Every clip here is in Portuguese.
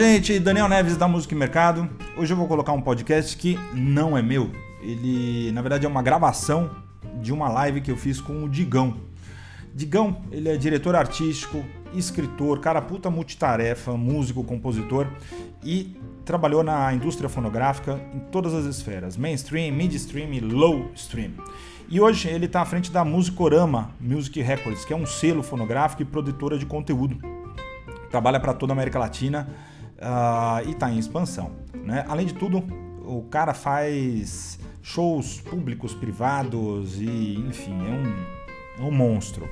gente, Daniel Neves da Música e Mercado. Hoje eu vou colocar um podcast que não é meu. Ele, na verdade, é uma gravação de uma live que eu fiz com o Digão. Digão, ele é diretor artístico, escritor, cara puta multitarefa, músico, compositor e trabalhou na indústria fonográfica em todas as esferas, mainstream, midstream e low stream. E hoje ele está à frente da Musicorama Music Records, que é um selo fonográfico e produtora de conteúdo. Trabalha para toda a América Latina uh, e está em expansão. Né? Além de tudo, o cara faz shows públicos, privados e, enfim, é um, é um monstro.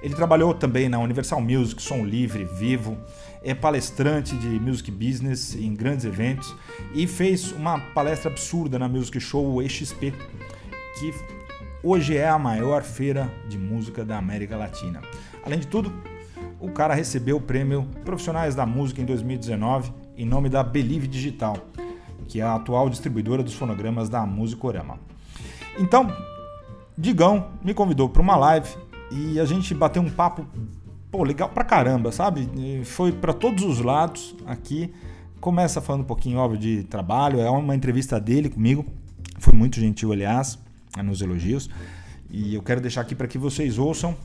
Ele trabalhou também na Universal Music, Som Livre, Vivo, é palestrante de music business em grandes eventos e fez uma palestra absurda na Music Show EXP, que hoje é a maior feira de música da América Latina. Além de tudo, o cara recebeu o prêmio Profissionais da Música em 2019 em nome da Believe Digital, que é a atual distribuidora dos fonogramas da Musicorama. Então, Digão me convidou para uma live e a gente bateu um papo pô, legal pra caramba, sabe? Foi para todos os lados aqui. Começa falando um pouquinho, óbvio, de trabalho. É uma entrevista dele comigo. Foi muito gentil, aliás, nos elogios. E eu quero deixar aqui para que vocês ouçam,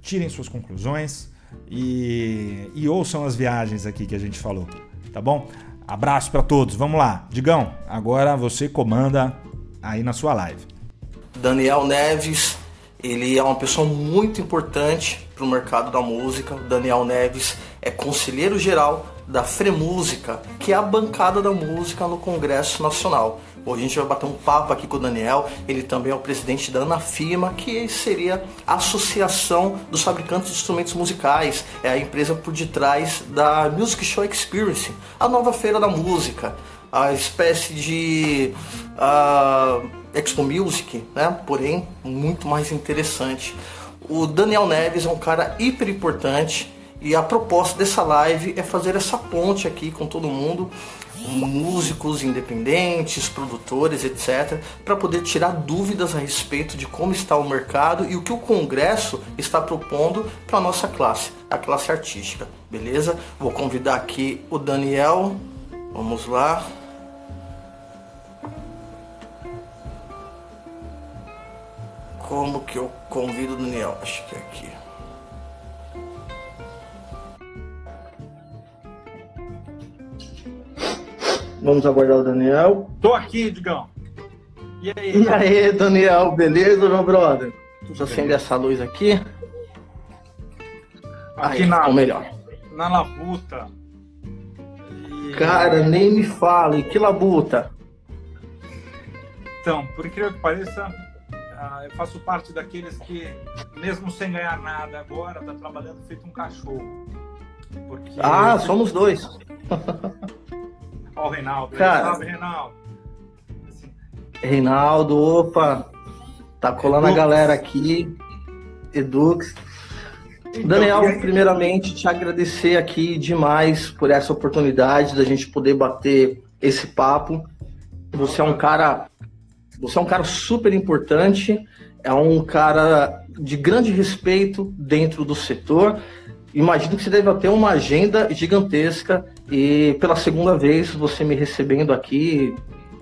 tirem suas conclusões e, e ouçam as viagens aqui que a gente falou, tá bom? Abraço para todos. Vamos lá. Digão, agora você comanda aí na sua live. Daniel Neves, ele é uma pessoa muito importante para o mercado da música. Daniel Neves é conselheiro geral da Fremúsica, que é a bancada da música no Congresso Nacional. Hoje a gente vai bater um papo aqui com o Daniel. Ele também é o presidente da Anafima, que seria a Associação dos Fabricantes de Instrumentos Musicais. É a empresa por detrás da Music Show Experience, a nova feira da música, a espécie de. Uh, Expo Music, né? Porém, muito mais interessante. O Daniel Neves é um cara hiper importante e a proposta dessa live é fazer essa ponte aqui com todo mundo, músicos independentes, produtores, etc, para poder tirar dúvidas a respeito de como está o mercado e o que o Congresso está propondo para a nossa classe, a classe artística, beleza? Vou convidar aqui o Daniel. Vamos lá. Como que eu convido o Daniel? Acho que é aqui. Vamos aguardar o Daniel. Tô aqui, Digão. E aí? E aí, Daniel, beleza, meu brother? Deixa eu acender essa luz aqui. Aqui aí, na, melhor. Na labuta. E... Cara, nem me fale, que labuta. Então, por incrível que pareça, ah, eu faço parte daqueles que, mesmo sem ganhar nada agora, tá trabalhando feito um cachorro. Porque ah, somos dois. Ó o Reinaldo. Cara, Salve, Reinaldo. Assim. Reinaldo, opa. Tá colando Edux. a galera aqui. Edux. Então, Daniel, primeiramente te agradecer aqui demais por essa oportunidade da gente poder bater esse papo. Você é um cara você é um cara super importante, é um cara de grande respeito dentro do setor. Imagino que você deve ter uma agenda gigantesca e pela segunda vez você me recebendo aqui,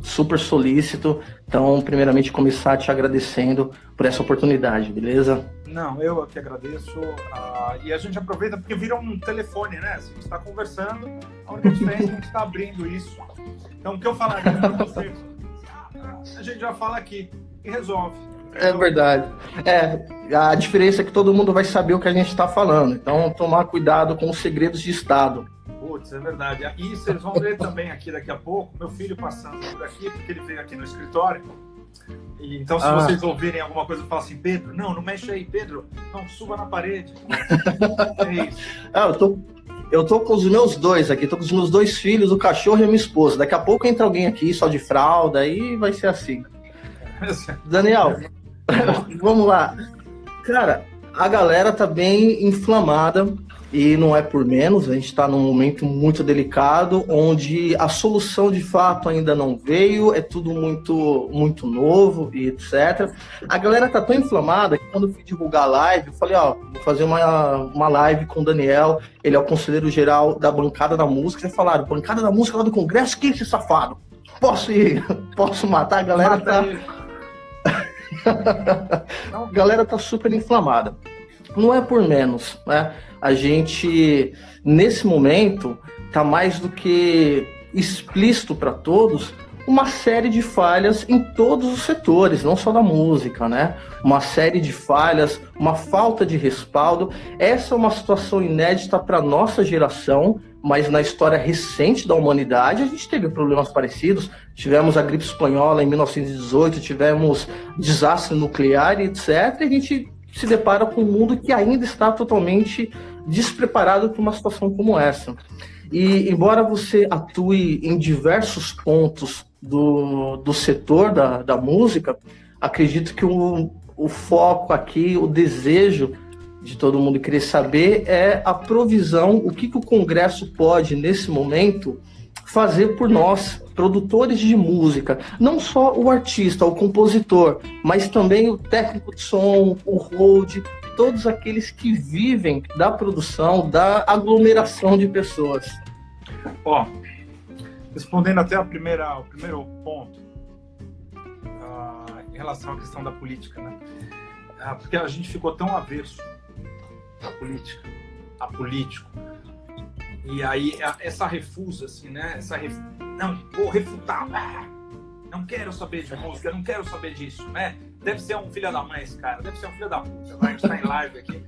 super solícito. Então, primeiramente, começar te agradecendo por essa oportunidade, beleza? Não, eu que agradeço. Uh, e a gente aproveita porque vira um telefone, né? A gente está conversando, a única diferença é que a gente está abrindo isso. Então, o que eu falaria para você a gente já fala aqui e resolve. É verdade. É, a diferença é que todo mundo vai saber o que a gente está falando. Então, tomar cuidado com os segredos de Estado. Putz, é verdade. E vocês vão ver também aqui daqui a pouco, meu filho passando por aqui, porque ele veio aqui no escritório. E, então, se ah. vocês ouvirem alguma coisa, fala assim, Pedro, não, não mexe aí, Pedro, não, suba na parede. é isso. Ah, eu tô eu tô com os meus dois aqui, tô com os meus dois filhos, o cachorro e a minha esposa. Daqui a pouco entra alguém aqui só de fralda, aí vai ser assim. Daniel, vamos lá. Cara, a galera tá bem inflamada e não é por menos, a gente está num momento muito delicado, onde a solução de fato ainda não veio, é tudo muito muito novo e etc. A galera tá tão inflamada que quando eu fui divulgar a live, eu falei, ó, vou fazer uma, uma live com o Daniel, ele é o conselheiro geral da bancada da música, e falaram, bancada da música lá do Congresso, quem é esse safado? Posso ir? Posso matar? A galera Mata tá. A galera tá super inflamada. Não é por menos, né? A gente, nesse momento, tá mais do que explícito para todos uma série de falhas em todos os setores, não só da música, né? Uma série de falhas, uma falta de respaldo. Essa é uma situação inédita para nossa geração, mas na história recente da humanidade a gente teve problemas parecidos. Tivemos a gripe espanhola em 1918, tivemos desastre nuclear, etc. E a gente se depara com um mundo que ainda está totalmente despreparado para uma situação como essa. E embora você atue em diversos pontos do, do setor da, da música, acredito que o, o foco aqui, o desejo de todo mundo querer saber é a provisão, o que, que o Congresso pode, nesse momento, fazer por nós, produtores de música. Não só o artista, o compositor, mas também o técnico de som, o hold, todos aqueles que vivem da produção, da aglomeração de pessoas. Ó, respondendo até a primeira, o primeiro ponto, uh, em relação à questão da política, né? Uh, porque a gente ficou tão avesso à política, a político, e aí essa refusa, assim, né? Essa ref... não vou refutar, ah, não quero saber de música, não quero saber disso, né? Deve ser um filho da mãe esse cara, deve ser um filho da puta. A gente tá em live aqui.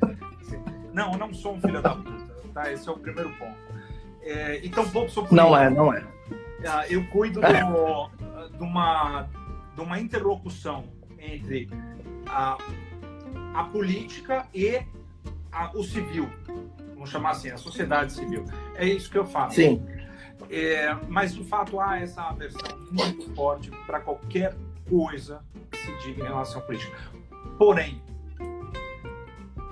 Não, não sou um filho da puta, tá? Esse é o primeiro ponto. É, então, pouco sobre. Não é, não é. Eu cuido do, de, uma, de uma interlocução entre a, a política e a, o civil. Vamos chamar assim, a sociedade civil. É isso que eu faço. Sim. É, mas, de fato, há essa aversão muito forte para qualquer coisa que se diga em relação à política. Porém,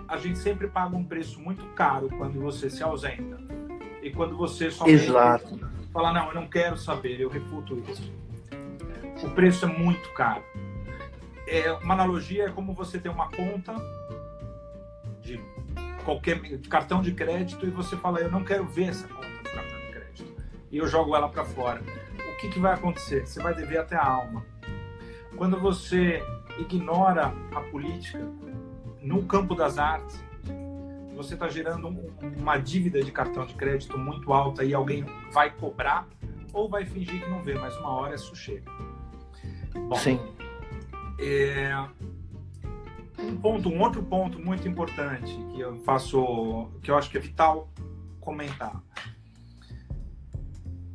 a gente sempre paga um preço muito caro quando você se ausenta e quando você só Exato. fala, não, eu não quero saber, eu refuto isso. O preço é muito caro. É, uma analogia é como você tem uma conta de qualquer cartão de crédito e você fala, eu não quero ver essa conta do cartão de crédito. E eu jogo ela para fora. O que, que vai acontecer? Você vai dever até a alma. Quando você ignora a política no campo das artes, você está gerando um, uma dívida de cartão de crédito muito alta e alguém vai cobrar ou vai fingir que não vê, mas uma hora isso chega. Bom, Sim. É, um ponto, um outro ponto muito importante que eu faço, que eu acho que é vital comentar.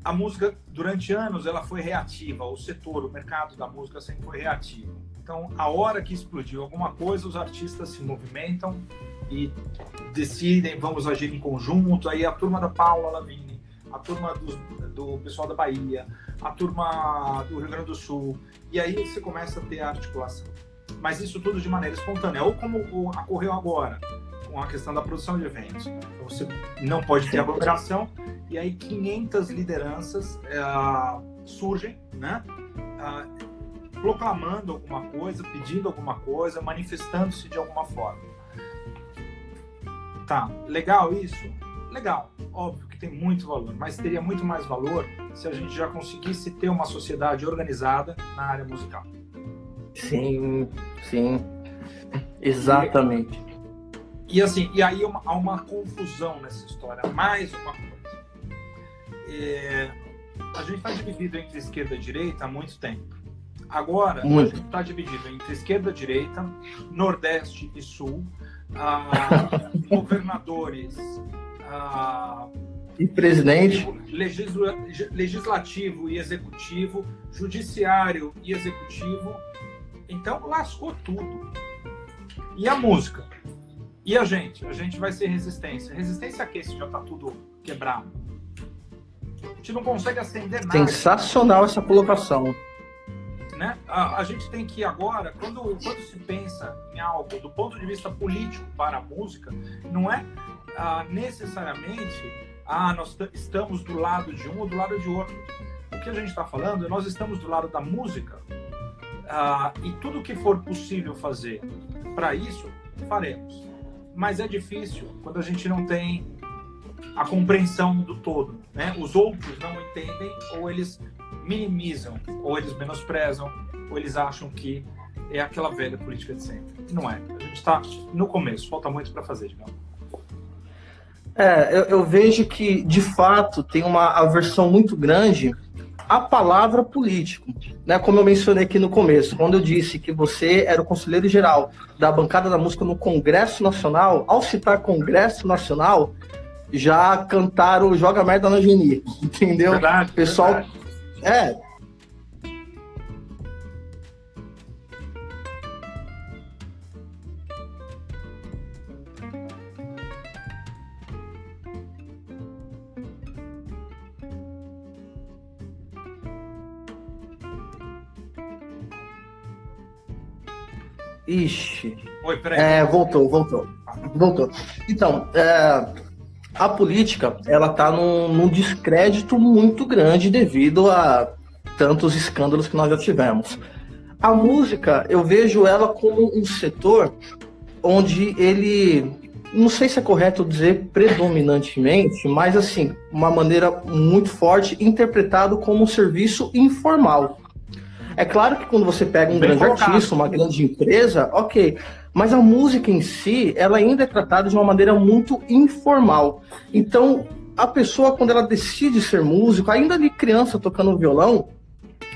A música durante anos ela foi reativa, o setor, o mercado da música sempre foi reativo. Então, a hora que explodiu alguma coisa, os artistas se movimentam e decidem, vamos agir em conjunto. Aí a turma da Paula Lavigne, a turma do, pessoal da Bahia, a turma do Rio Grande do Sul. E aí você começa a ter articulação. Mas isso tudo de maneira espontânea, ou como ocorreu agora, com a questão da produção de eventos. Então, você não pode ter aglomeração, e aí 500 lideranças uh, surgem, né? Uh, proclamando alguma coisa, pedindo alguma coisa, manifestando-se de alguma forma. Tá, legal isso? Legal, óbvio que tem muito valor, mas teria muito mais valor se a gente já conseguisse ter uma sociedade organizada na área musical. Sim, sim, exatamente. E, e assim, e aí uma, há uma confusão nessa história. Mais uma coisa. É, a gente está dividido entre esquerda e direita há muito tempo. Agora, muito. a gente está dividido entre esquerda e direita, nordeste e sul, ah, governadores ah, e presidente, legisla, legislativo e executivo, judiciário e executivo. Então lascou tudo. E a música? E a gente? A gente vai ser resistência. Resistência a quê se já está tudo quebrado? A gente não consegue acender nada. Sensacional essa colocação. Né? A, a, gente tem que agora, quando, quando se pensa em algo do ponto de vista político para a música, não é ah, necessariamente ah, nós estamos do lado de um ou do lado de outro. O que a gente está falando é nós estamos do lado da música ah, e tudo que for possível fazer para isso, faremos. mas é difícil quando a gente não tem a compreensão do todo. Né? Os outros não entendem, ou eles minimizam, ou eles menosprezam, ou eles acham que é aquela velha política de sempre. Não é. A gente está no começo, falta muito para fazer, digamos. É, eu, eu, vejo que, de fato, tem uma aversão muito grande à palavra político. Né? Como eu mencionei aqui no começo, quando eu disse que você era o conselheiro geral da bancada da música no Congresso Nacional, ao citar Congresso Nacional, já cantaram Joga Merda na Geni, entendeu? Verdade, Pessoal, verdade. é, Ixi. Oi, peraí. É, voltou, voltou. Voltou. Então, é, a política, ela tá num, num, descrédito muito grande devido a tantos escândalos que nós já tivemos. A música, eu vejo ela como um setor onde ele, não sei se é correto dizer predominantemente, mas assim, uma maneira muito forte, interpretado como um serviço informal. É claro que quando você pega um Bem grande colocado. artista, uma grande empresa, ok. Mas a música em si, ela ainda é tratada de uma maneira muito informal. Então, a pessoa, quando ela decide ser músico, ainda de criança tocando violão,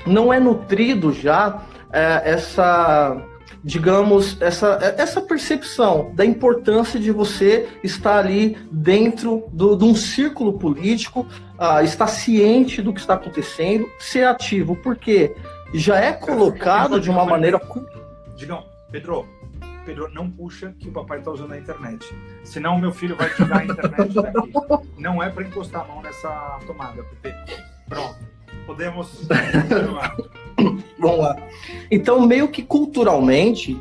não é nutrido já é, essa digamos, essa, essa percepção da importância de você estar ali dentro do, de um círculo político, uh, estar ciente do que está acontecendo, ser ativo. Por quê? Já é colocado de uma maneira. Digam, Pedro, Pedro, não puxa que o papai está usando a internet. Senão meu filho vai tirar a internet daqui. Não é para encostar a mão nessa tomada, Pepe. Pronto. Podemos Vamos lá. Então, meio que culturalmente,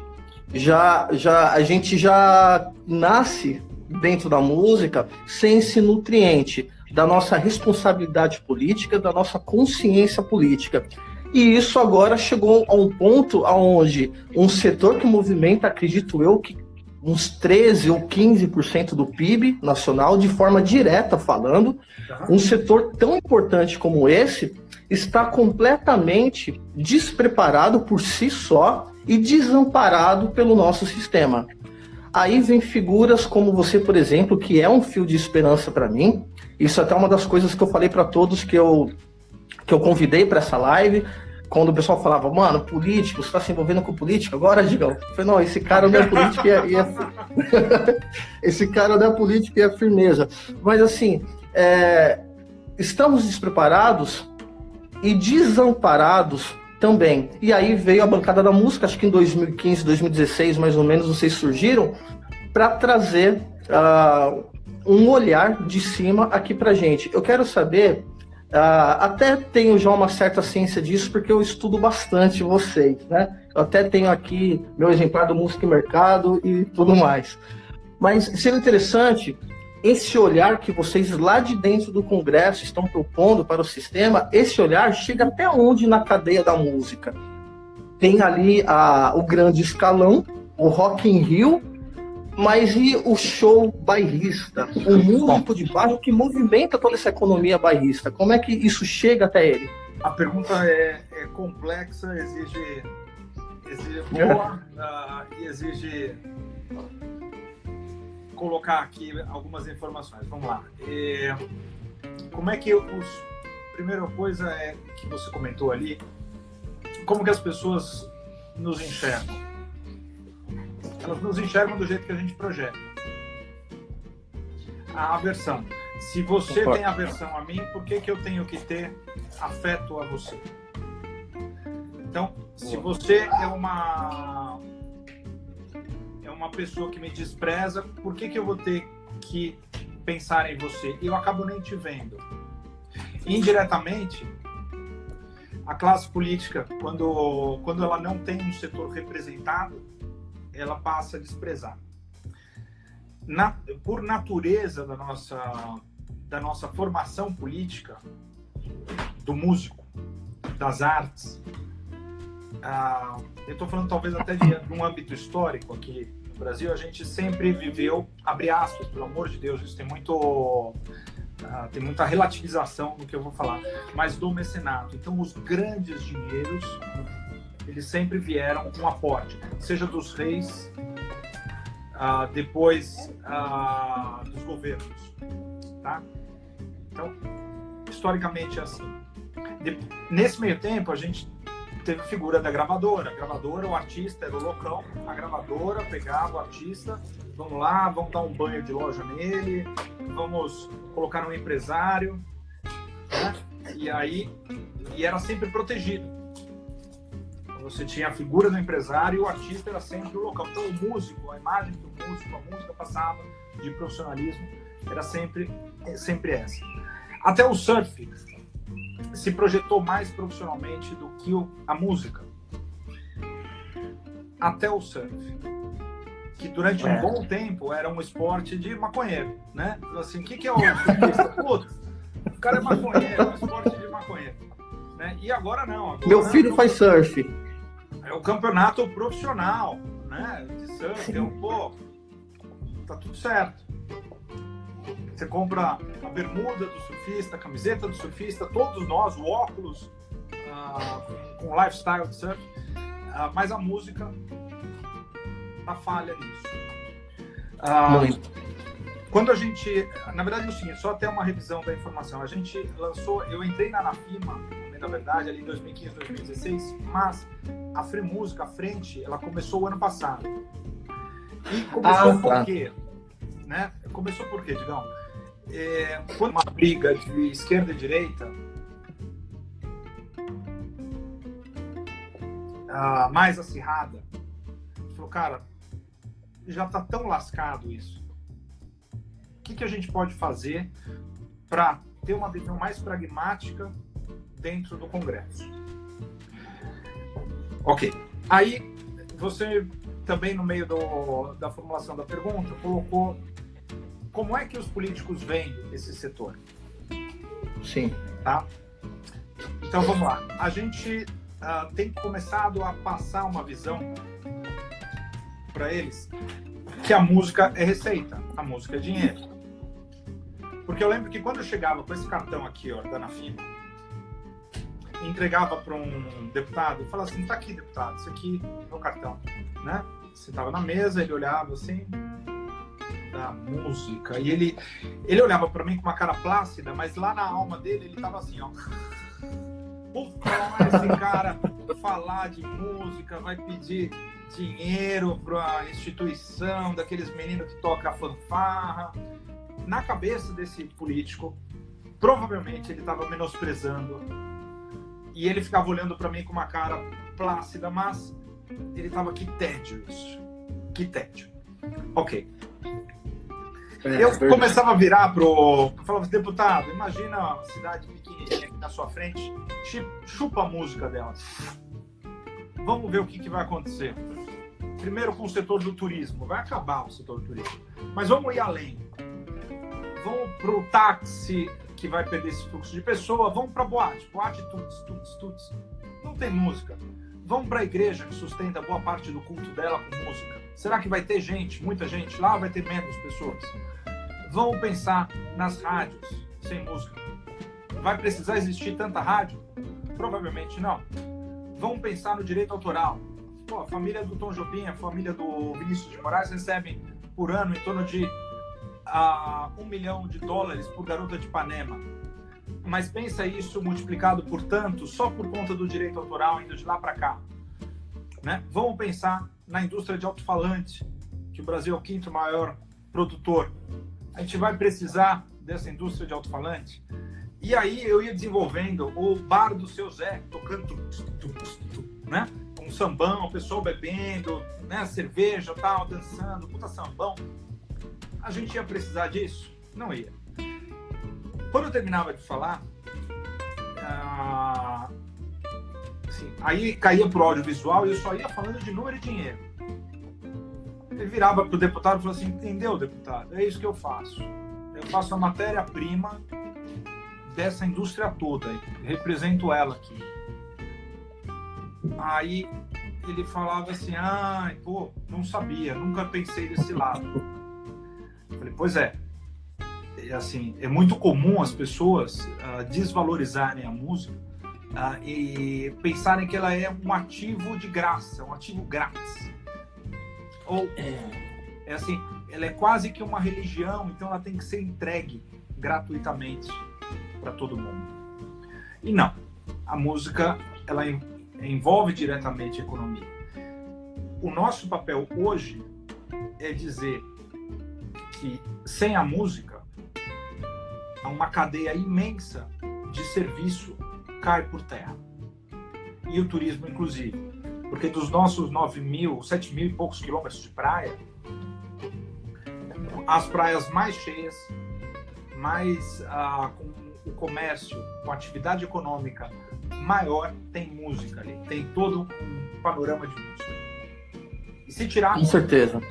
já, já a gente já nasce dentro da música sem esse nutriente da nossa responsabilidade política, da nossa consciência política. E isso agora chegou a um ponto onde um setor que movimenta, acredito eu, que uns 13 ou 15% do PIB nacional, de forma direta falando, um setor tão importante como esse está completamente despreparado por si só e desamparado pelo nosso sistema. Aí vem figuras como você, por exemplo, que é um fio de esperança para mim. Isso é até uma das coisas que eu falei para todos que eu que eu convidei para essa live, quando o pessoal falava, mano, político, você está se envolvendo com política? Agora, Digão. Eu falei, não, esse cara não é político é... E é... esse cara não é político e é firmeza. Mas, assim, é... estamos despreparados e desamparados também. E aí veio a bancada da música, acho que em 2015, 2016, mais ou menos, vocês surgiram, para trazer uh, um olhar de cima aqui para gente. Eu quero saber Uh, até tenho já uma certa ciência disso, porque eu estudo bastante vocês, né? Eu até tenho aqui meu exemplar do Música e Mercado e tudo mais. Mas seria interessante esse olhar que vocês lá de dentro do Congresso estão propondo para o sistema, esse olhar chega até onde na cadeia da música? Tem ali o grande escalão, o Rock in Rio, mas e o show bairrista? O músico de bairro que movimenta toda essa economia bairrista? Como é que isso chega até ele? A pergunta é, é complexa, exige, exige boa uh, e exige colocar aqui algumas informações. Vamos lá. É, como é que os. Primeira coisa é que você comentou ali, como que as pessoas nos enxergam? Elas nos enxergam do jeito que a gente projeta. A aversão. Se você Opa. tem aversão a mim, por que, que eu tenho que ter afeto a você? Então, se você é uma é uma pessoa que me despreza, por que, que eu vou ter que pensar em você? Eu acabo nem te vendo. Indiretamente, a classe política, quando, quando ela não tem um setor representado, ela passa a desprezar. Na, por natureza da nossa, da nossa formação política, do músico, das artes, ah, eu estou falando talvez até de, de, um âmbito histórico aqui, no Brasil, a gente sempre viveu, abre aspas, pelo amor de Deus, isso tem muito. Uh, tem muita relativização no que eu vou falar, mas do mecenato. Então, os grandes dinheiros, eles sempre vieram com aporte, seja dos reis, uh, depois uh, dos governos, tá? Então, historicamente é assim. De, nesse meio tempo, a gente teve a figura da gravadora. A gravadora, o artista era o loucão, a gravadora pegava o artista, vamos lá, vamos dar um banho de loja nele, vamos colocar um empresário, né? e aí e era sempre protegido. Você tinha a figura do empresário e o artista era sempre o local. Então o músico, a imagem do músico, a música passava de profissionalismo era sempre sempre essa. Até o surf se projetou mais profissionalmente do que a música. Até o surf. Que durante é. um bom tempo era um esporte de maconheiro, né? Assim, o que, que é o surfista? Putz, o cara é maconheiro, é um esporte de maconheiro. Né? E agora não. Agora, Meu filho faz surf. É o campeonato profissional, né? De surf. Eu, pô, tá tudo certo. Você compra a bermuda do surfista, a camiseta do surfista, todos nós, o óculos uh, com lifestyle de surf, uh, mas a música tá falha nisso. Uh, quando a gente, na verdade, é o seguinte, só até uma revisão da informação. A gente lançou, eu entrei na Anafima, na verdade, ali em 2015, 2016, mas a Free Música, a frente, ela começou o ano passado. E começou ah, por tá. quê? Né? Começou por quê, Digão? é, quando uma briga de esquerda e direita, a mais acirrada, falou, cara, já está tão lascado isso. O que, que a gente pode fazer para ter uma visão mais pragmática dentro do Congresso? Ok. Aí, você também, no meio do, da formulação da pergunta, colocou como é que os políticos veem esse setor? Sim. Tá? Então vamos lá. A gente uh, tem começado a passar uma visão para eles que a música é receita, a música é dinheiro. Porque eu lembro que quando eu chegava com esse cartão aqui, ó, da Anafima, entregava para um deputado, falava assim: tá aqui, deputado, isso aqui é meu cartão, né? Você estava na mesa, ele olhava assim, da música. E ele, ele olhava para mim com uma cara plácida, mas lá na alma dele ele tava assim, ó. Puta, esse cara falar de música, vai pedir dinheiro para instituição daqueles meninos que tocam fanfarra. Na cabeça desse político, provavelmente ele estava menosprezando e ele ficava olhando para mim com uma cara plácida, mas ele estava que tédio isso. Que tédio. Ok. É, eu começava a virar pro. Falava, deputado, imagina uma cidade pequenininha aqui na sua frente, chupa a música dela. Vamos ver o que, que vai acontecer. Primeiro com o setor do turismo, vai acabar o setor do turismo. Mas vamos ir além. Vamos pro táxi que vai perder esse fluxo de pessoa, vamos para boate, boate tuts, tuts, tuts. Não tem música. Vamos para a igreja que sustenta boa parte do culto dela com música. Será que vai ter gente, muita gente lá? Vai ter menos pessoas? Vamos pensar nas rádios sem música. Vai precisar existir tanta rádio? Provavelmente não. Vamos pensar no direito autoral. Pô, a família do Tom Jobim, a família do Vinícius de Moraes recebem por ano em torno de uh, um milhão de dólares por garota de Ipanema. Mas pensa isso multiplicado por tanto só por conta do direito autoral indo de lá para cá. Né? Vamos pensar na indústria de alto-falante, que o Brasil é o quinto maior produtor. A gente vai precisar dessa indústria de alto-falante. E aí eu ia desenvolvendo o bar do seu Zé, tocando, né? Um sambão, o pessoal bebendo, né? Cerveja, tal, dançando, puta sambão. A gente ia precisar disso? Não ia. Quando eu terminava de falar, ah, assim, aí caía pro audiovisual e eu só ia falando de número e dinheiro. Ele virava pro deputado e falou assim: entendeu, deputado? É isso que eu faço. Eu faço a matéria-prima dessa indústria toda, represento ela aqui. Aí ele falava assim: ah, pô, não sabia, nunca pensei desse lado. Falei, pois é. é assim, é muito comum as pessoas uh, desvalorizarem a música uh, e pensarem que ela é um ativo de graça, um ativo grátis. Ou é assim, ela é quase que uma religião, então ela tem que ser entregue gratuitamente para todo mundo. E não, a música ela envolve diretamente a economia. O nosso papel hoje é dizer que sem a música, uma cadeia imensa de serviço cai por terra. E o turismo, inclusive. Porque dos nossos 9 mil, 7 mil e poucos quilômetros de praia, as praias mais cheias, mais ah, com o comércio, com a atividade econômica maior, tem música ali. Tem todo um panorama de música. E se tirar. Com certeza.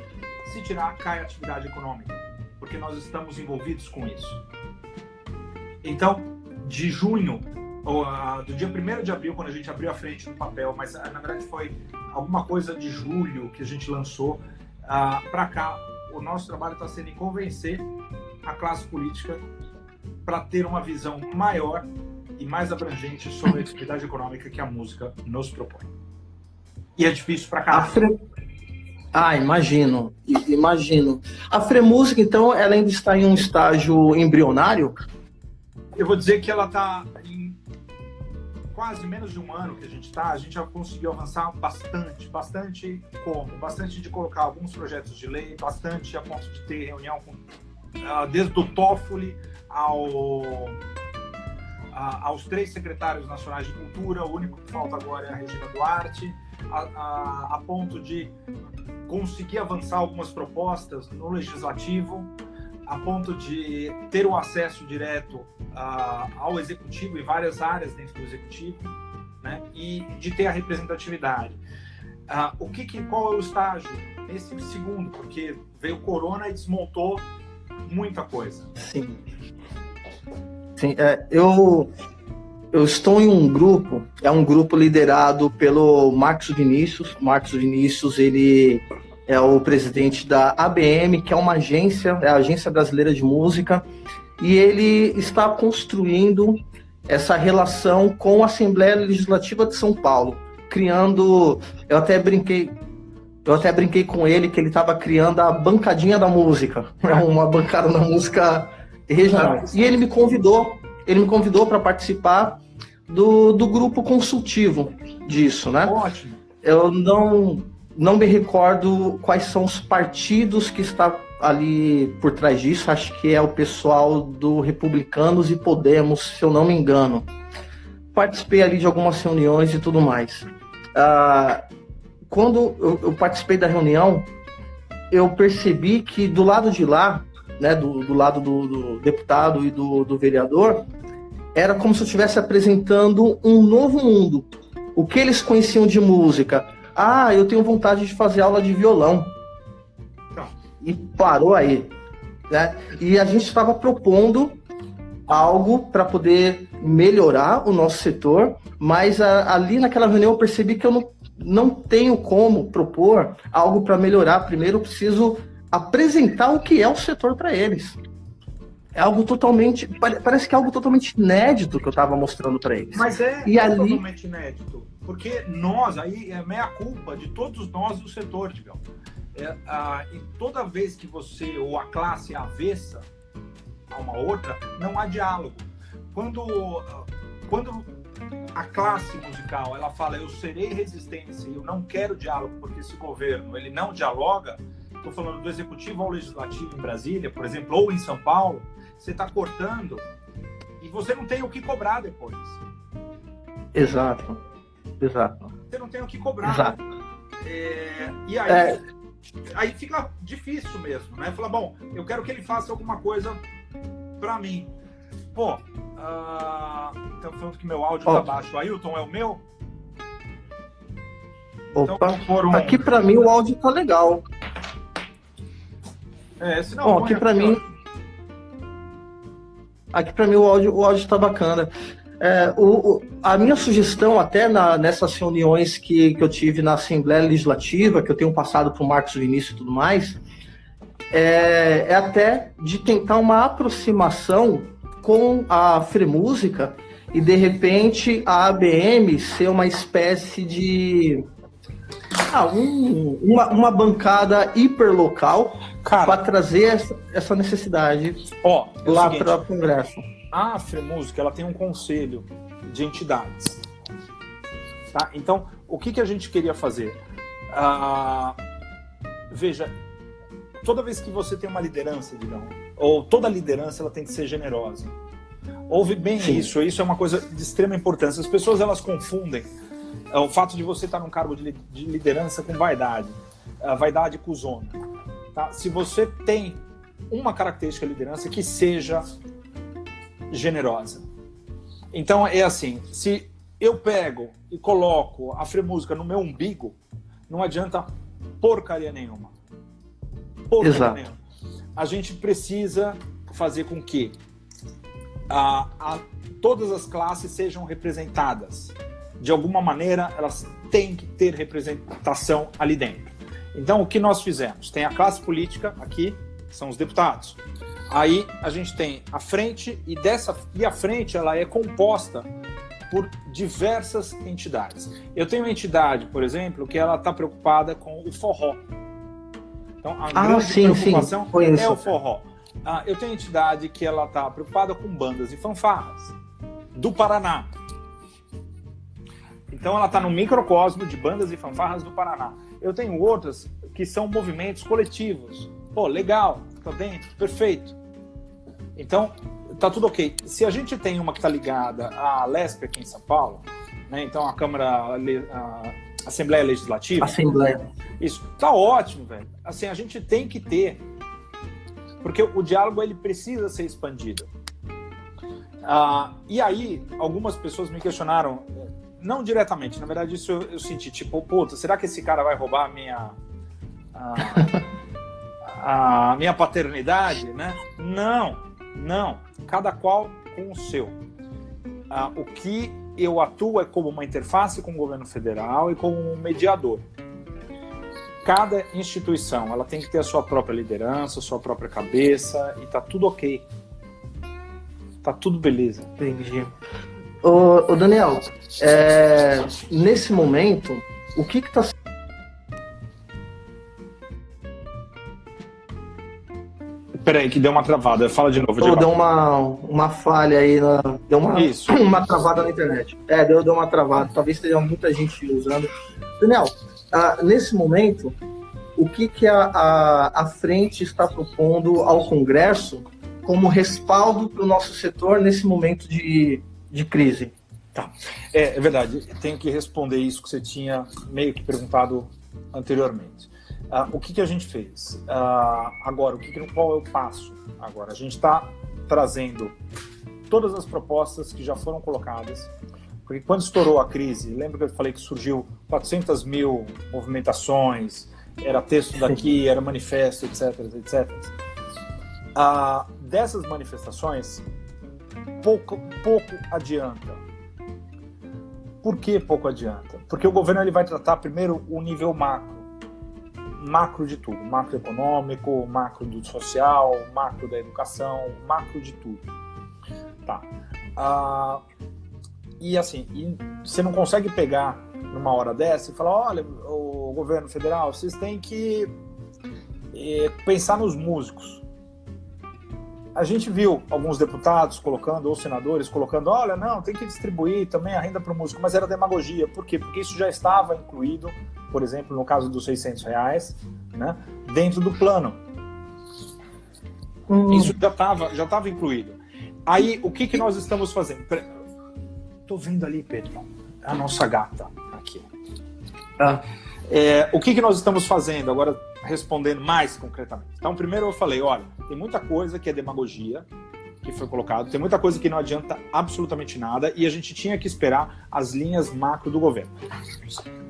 Se tirar, cai a atividade econômica. Porque nós estamos envolvidos com isso. Então, de junho, ou, uh, do dia 1 de abril, quando a gente abriu a frente no papel, mas uh, na verdade foi alguma coisa de julho que a gente lançou, ah, para cá, o nosso trabalho está sendo em convencer a classe política para ter uma visão maior e mais abrangente sobre a atividade econômica que a música nos propõe. E é difícil para caralho. Ah, imagino, imagino. A Fremúsica, então, ela ainda está em um estágio embrionário? Eu vou dizer que ela está em quase menos de um ano que a gente está, a gente já conseguiu avançar bastante, bastante como? Bastante de colocar alguns projetos de lei, bastante a ponto de ter reunião com, uh, desde o Toffoli ao a, aos três secretários nacionais de cultura, o único que falta agora é a Regina Duarte, a, a, a ponto de conseguir avançar algumas propostas no legislativo, a ponto de ter o acesso direto ao executivo e várias áreas dentro do executivo, né? E de ter a representatividade. Uh, o que, que, qual é o estágio? Esse segundo, porque veio o corona e desmontou muita coisa. Sim. Sim, é, eu, eu estou em um grupo, é um grupo liderado pelo Marcos Vinícius. Marcos Vinícius, ele é o presidente da ABM, que é uma agência, é a Agência Brasileira de Música, e ele está construindo essa relação com a Assembleia Legislativa de São Paulo, criando, eu até brinquei, eu até brinquei com ele que ele estava criando a bancadinha da música, uma bancada da música regional. E ele me convidou, ele me convidou para participar do, do grupo consultivo disso, né? Ótimo. Eu não não me recordo quais são os partidos que está ali por trás disso. Acho que é o pessoal do Republicanos e Podemos, se eu não me engano. Participei ali de algumas reuniões e tudo mais. Ah, quando eu, eu, participei da reunião, eu percebi que do lado de lá né, do, do lado do, do, deputado e do, do vereador, era como se eu estivesse apresentando um novo mundo. O que eles conheciam de música? Ah, eu tenho vontade de fazer aula de violão. E parou aí. Né? E a gente estava propondo algo para poder melhorar o nosso setor, mas a, ali naquela reunião eu percebi que eu não, não tenho como propor algo para melhorar. Primeiro eu preciso apresentar o que é o setor para eles. É algo totalmente. Parece que é algo totalmente inédito que eu estava mostrando para eles. Mas é, e é ali... totalmente inédito. Porque nós, aí é meia culpa de todos nós do setor, digamos. É, a, e toda vez que você, ou a classe avessa a uma outra, não há diálogo. Quando, quando a classe musical ela fala eu serei resistência eu não quero diálogo porque esse governo ele não dialoga, estou falando do executivo ao legislativo em Brasília, por exemplo, ou em São Paulo, você está cortando e você não tem o que cobrar depois. Exato, exato. Você não tem o que cobrar. Exato. É, e aí, é... aí fica difícil mesmo, né? Falar, bom, eu quero que ele faça alguma coisa para mim. Pô, uh, então falando que meu áudio está baixo. O Ailton é o meu? Opa, então, um... aqui para mim o áudio tá legal. É, Bom, aqui para mim. Aqui para mim o áudio, o áudio tá bacana. É, o, o, a minha sugestão, até na, nessas reuniões que, que eu tive na Assembleia Legislativa, que eu tenho passado para o Marcos Vinícius e tudo mais, é, é, até de tentar uma aproximação com a Fremúsica e, de repente, a ABM ser uma espécie de. Ah, um, uma, uma bancada hiperlocal para trazer essa, essa necessidade ó, é lá para o Congresso a Fremúsica ela tem um conselho de entidades. Tá? Então, o que, que a gente queria fazer? Ah, veja, toda vez que você tem uma liderança, digamos, ou toda liderança ela tem que ser generosa. Ouve bem Sim. isso, isso é uma coisa de extrema importância. As pessoas elas confundem é, o fato de você estar num cargo de, liderança com vaidade, a vaidade com zona. Tá? Se você tem uma característica de liderança que seja generosa. Então é assim, se eu pego e coloco a fremúsica no meu umbigo, não adianta porcaria nenhuma. Porcaria Exato. nenhuma. A gente precisa fazer com que a, a, todas as classes sejam representadas. De alguma maneira, elas têm que ter representação ali dentro. Então, o que nós fizemos? Tem a classe política aqui, são os deputados. Aí a gente tem a frente e dessa e a frente ela é composta por diversas entidades. Eu tenho uma entidade, por exemplo, que ela está preocupada com o forró. Então a ah, grande sim, preocupação sim. é o forró. Ah, eu tenho uma entidade que ela está preocupada com bandas e fanfarras do Paraná. Então ela está no microcosmo de bandas e fanfarras do Paraná. Eu tenho outras que são movimentos coletivos. Pô, legal, tá dentro, perfeito. Então, tá tudo ok. Se a gente tem uma que está ligada à LESP aqui em São Paulo, né, então a Câmara, a Assembleia Legislativa. Assembleia. Isso, tá ótimo, velho. Assim, a gente tem que ter, porque o diálogo ele precisa ser expandido. Ah, e aí, algumas pessoas me questionaram, não diretamente, na verdade, isso eu, eu senti, tipo, puta, será que esse cara vai roubar a minha. A, a minha paternidade, né? Não, não, cada qual com o seu. Ah, o que eu atuo é como uma interface com o governo federal e como um mediador. Cada instituição ela tem que ter a sua própria liderança, a sua própria cabeça e tá tudo ok. Tá tudo beleza. Entendi. Ô, ô Daniel, é, nesse momento, o que está Peraí, que deu uma travada. Fala de novo. Oh, deu uma, uma falha aí. Na, deu uma, Isso. uma travada na internet. É, deu, deu uma travada. Talvez tenha muita gente usando. Daniel, ah, nesse momento, o que, que a, a, a frente está propondo ao Congresso como respaldo para o nosso setor nesse momento de, de crise? Tá. É, é verdade. Tenho que responder isso que você tinha meio que perguntado anteriormente. Uh, o que, que a gente fez? Uh, agora, o que, qual é o passo? Agora, a gente está trazendo todas as propostas que já foram colocadas, porque quando estourou a crise, lembra que eu falei que surgiu 400 mil movimentações, era texto daqui, era manifesto, etc, etc. Uh, dessas manifestações, pouco, pouco adianta. Por que pouco adianta? Porque o governo ele vai tratar primeiro o nível macro macro de tudo, macroeconômico, macro do social, macro da educação, macro de tudo. Tá. Ah, e assim, e você não consegue pegar numa hora dessa e falar, olha, o governo federal, vocês têm que eh, pensar nos músicos. A gente viu alguns deputados colocando, ou senadores colocando, olha, não, tem que distribuir também a renda para o músico, mas era demagogia. Por quê? Porque isso já estava incluído por exemplo, no caso dos 600 reais, né, dentro do plano. Hum. Isso já estava já tava incluído. Aí, o que, que nós estamos fazendo? Estou vendo ali, Pedro, a nossa gata aqui. Ah. É, o que, que nós estamos fazendo? Agora, respondendo mais concretamente. Então, primeiro eu falei, olha, tem muita coisa que é demagogia, que foi colocado, tem muita coisa que não adianta absolutamente nada e a gente tinha que esperar as linhas macro do governo.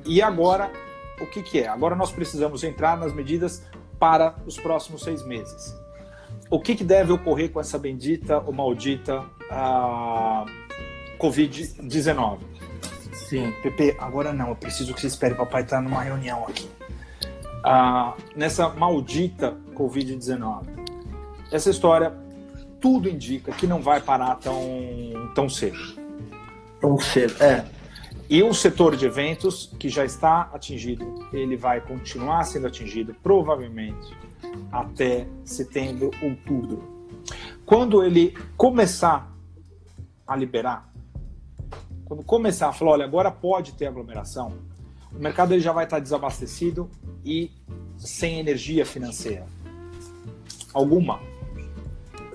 E agora o que, que é? Agora nós precisamos entrar nas medidas para os próximos seis meses. O que, que deve ocorrer com essa bendita ou maldita ah, Covid-19. Sim. Pepe, agora não, eu preciso que você espere, papai tá numa reunião aqui. Ah, nessa maldita Covid-19. Essa história, tudo indica que não vai parar tão, tão cedo. Tão cedo, é. E o setor de eventos, que já está atingido, ele vai continuar sendo atingido, provavelmente, até setembro, outubro. Quando ele começar a liberar, quando começar a falar, olha, agora pode ter aglomeração, o mercado ele já vai estar desabastecido e sem energia financeira. Alguma.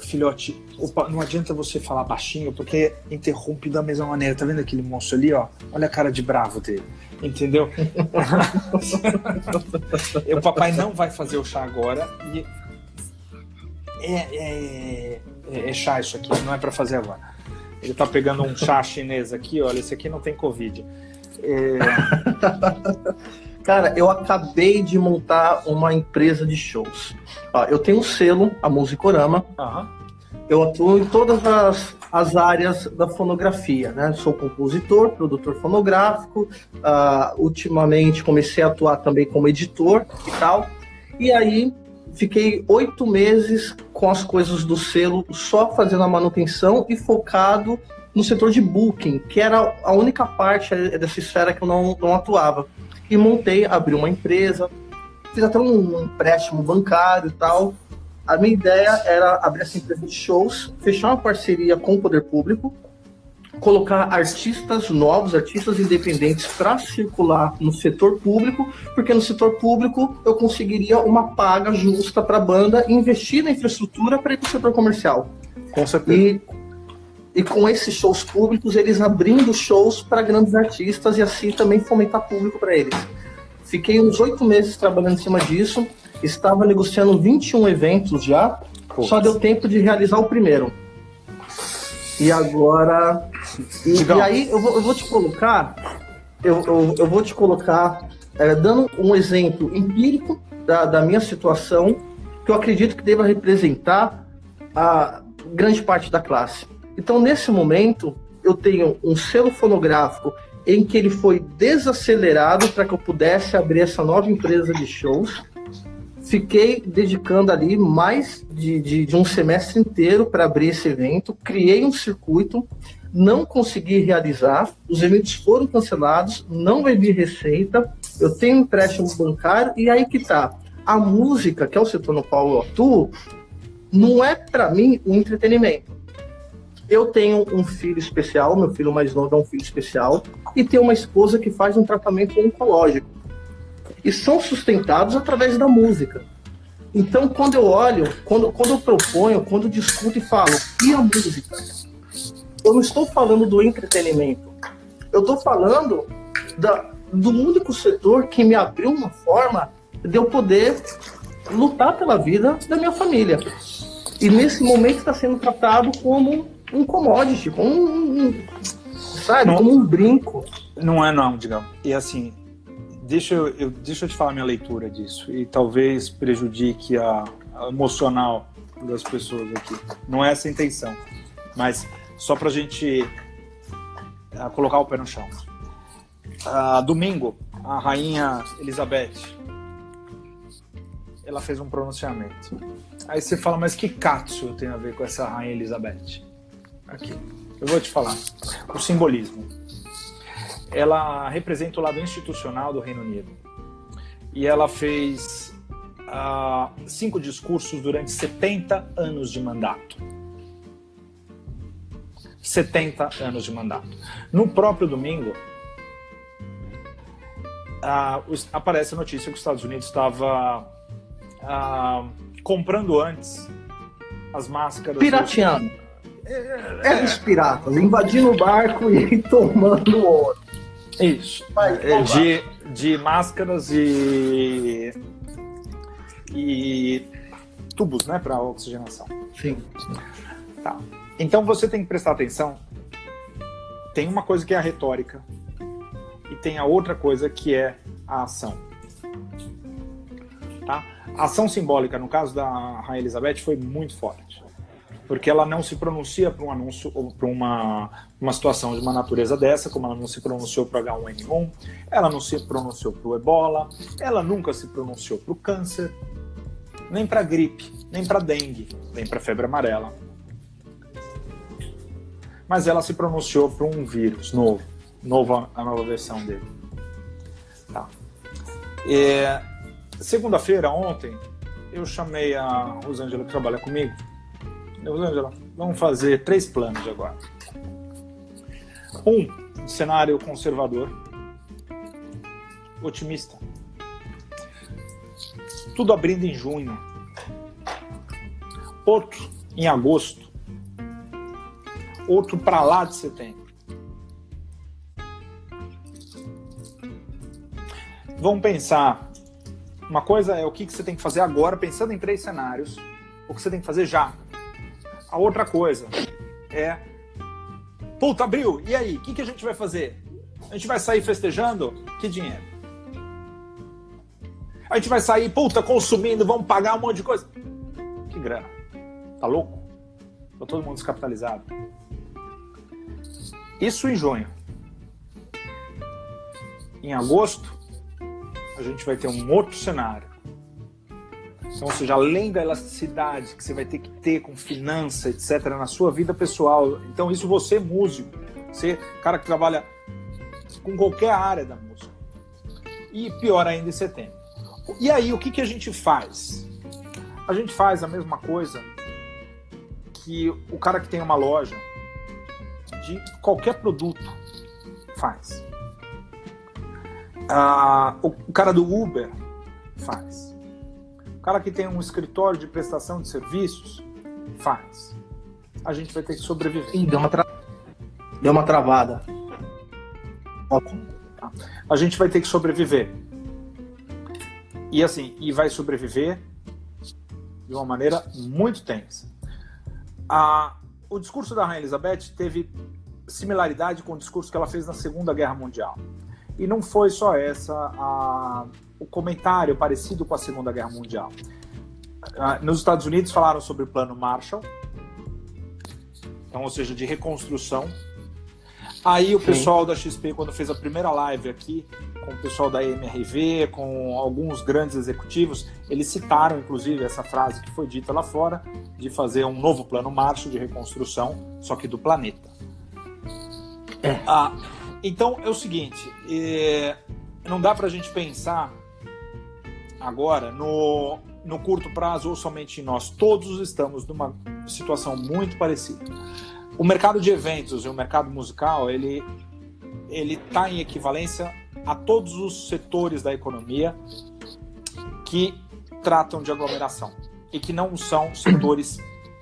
Filhote, opa, não adianta você falar baixinho porque interrompe da mesma maneira. Tá vendo aquele monstro ali, ó? Olha a cara de bravo dele. Entendeu? o papai não vai fazer o chá agora e é, é, é, é chá isso aqui, não é para fazer agora. Ele tá pegando um chá chinês aqui, olha, esse aqui não tem Covid. É... Cara, eu acabei de montar uma empresa de shows. Ó, eu tenho um selo, a Musicorama. Uhum. Eu atuo em todas as, as áreas da fonografia, né? Sou compositor, produtor fonográfico. Uh, ultimamente comecei a atuar também como editor e tal. E aí fiquei oito meses com as coisas do selo, só fazendo a manutenção e focado no setor de booking, que era a única parte dessa esfera que eu não, não atuava e montei, abri uma empresa, fiz até um empréstimo bancário e tal. A minha ideia era abrir essa empresa de shows, fechar uma parceria com o poder público, colocar artistas novos, artistas independentes para circular no setor público, porque no setor público eu conseguiria uma paga justa para a banda e investir na infraestrutura para ir para o setor comercial. Com certeza. E, e com esses shows públicos, eles abrindo shows para grandes artistas e assim também fomentar público para eles. Fiquei uns oito meses trabalhando em cima disso, estava negociando 21 eventos já, só deu tempo de realizar o primeiro. E agora. E, e aí eu vou, eu vou, te colocar. Eu, eu, eu vou te colocar, é, dando um exemplo empírico da, da minha situação, que eu acredito que deva representar a grande parte da classe. Então, nesse momento, eu tenho um selo fonográfico em que ele foi desacelerado para que eu pudesse abrir essa nova empresa de shows. Fiquei dedicando ali mais de, de, de um semestre inteiro para abrir esse evento. Criei um circuito, não consegui realizar, os eventos foram cancelados, não vendi receita, eu tenho um empréstimo bancário e aí que tá. A música, que é o setor no qual eu atuo, não é para mim um entretenimento eu tenho um filho especial, meu filho mais novo é um filho especial, e tenho uma esposa que faz um tratamento oncológico. E são sustentados através da música. Então, quando eu olho, quando, quando eu proponho, quando eu discuto e falo, e a música? Eu não estou falando do entretenimento. Eu estou falando da, do único setor que me abriu uma forma de eu poder lutar pela vida da minha família. E nesse momento está sendo tratado como um commodity, como um, um sabe, não, como um brinco. Não é não, digamos. E assim, deixa eu, eu, deixa eu te falar minha leitura disso e talvez prejudique a, a emocional das pessoas aqui. Não é essa a intenção, mas só para a gente uh, colocar o pé no chão. Uh, domingo, a rainha Elizabeth ela fez um pronunciamento. Aí você fala, mas que Katsu tem a ver com essa rainha Elizabeth? Aqui. Eu vou te falar. O simbolismo. Ela representa o lado institucional do Reino Unido. E ela fez uh, cinco discursos durante 70 anos de mandato. 70 anos de mandato. No próprio domingo, uh, aparece a notícia que os Estados Unidos estava uh, comprando antes as máscaras. Pirateando é dos piratas, invadindo o barco e tomando ouro. Isso. É, de, de máscaras e. e tubos, né, para oxigenação. Sim. Tá. Então você tem que prestar atenção. Tem uma coisa que é a retórica e tem a outra coisa que é a ação. Tá? A ação simbólica, no caso da Rainha Elizabeth, foi muito forte porque ela não se pronuncia para um anúncio ou para uma, uma situação de uma natureza dessa, como ela não se pronunciou para H1N1, ela não se pronunciou para o ebola, ela nunca se pronunciou para o câncer, nem para gripe, nem para dengue, nem para febre amarela. Mas ela se pronunciou para um vírus novo, nova, a nova versão dele. Tá. É, Segunda-feira, ontem, eu chamei a Rosângela que trabalha comigo Vamos fazer três planos agora. Um, cenário conservador, otimista. Tudo abrindo em junho. Outro em agosto. Outro para lá de setembro. Vamos pensar. Uma coisa é o que você tem que fazer agora, pensando em três cenários. O que você tem que fazer já. A outra coisa é. Puta, abriu, e aí? O que, que a gente vai fazer? A gente vai sair festejando? Que dinheiro? A gente vai sair, puta, consumindo, vamos pagar um monte de coisa. Que grana. Tá louco? Tá todo mundo descapitalizado. Isso em junho. Em agosto, a gente vai ter um outro cenário. Então, ou seja, além da elasticidade que você vai ter que ter com finança, etc., na sua vida pessoal. Então, isso você, músico, você, cara que trabalha com qualquer área da música. E pior ainda em setembro. E aí, o que, que a gente faz? A gente faz a mesma coisa que o cara que tem uma loja de qualquer produto faz. Ah, o cara do Uber faz cara que tem um escritório de prestação de serviços faz. A gente vai ter que sobreviver. Ih, deu uma, tra... deu uma travada. Tá. A gente vai ter que sobreviver. E assim, e vai sobreviver de uma maneira muito tensa. A, o discurso da Rainha Elizabeth teve similaridade com o discurso que ela fez na Segunda Guerra Mundial. E não foi só essa a, o comentário parecido com a Segunda Guerra Mundial. Ah, nos Estados Unidos falaram sobre o Plano Marshall, então, ou seja, de reconstrução. Aí o pessoal Sim. da XP, quando fez a primeira live aqui, com o pessoal da MRV, com alguns grandes executivos, eles citaram, inclusive, essa frase que foi dita lá fora, de fazer um novo plano Marshall de reconstrução, só que do planeta. É. Ah, então é o seguinte, é, não dá para a gente pensar agora no, no curto prazo ou somente em nós. Todos estamos numa situação muito parecida. O mercado de eventos e o mercado musical, ele ele está em equivalência a todos os setores da economia que tratam de aglomeração e que não são setores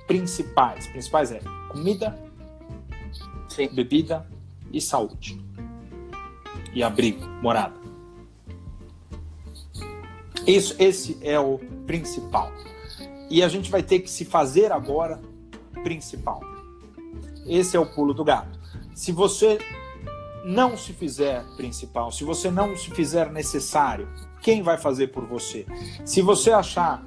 principais. Principais é comida, Sim. bebida e saúde e abrigo, morada. Isso, esse é o principal. E a gente vai ter que se fazer agora principal. Esse é o pulo do gato. Se você não se fizer principal, se você não se fizer necessário, quem vai fazer por você? Se você achar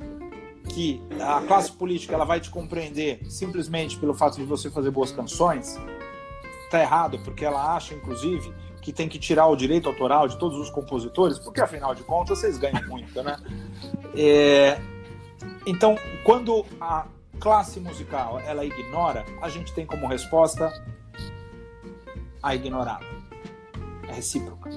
que a classe política ela vai te compreender simplesmente pelo fato de você fazer boas canções, tá errado, porque ela acha, inclusive, que tem que tirar o direito autoral de todos os compositores, porque afinal de contas vocês ganham muito, né? É, então, quando a classe musical ela ignora, a gente tem como resposta a ignorada. É recíproca.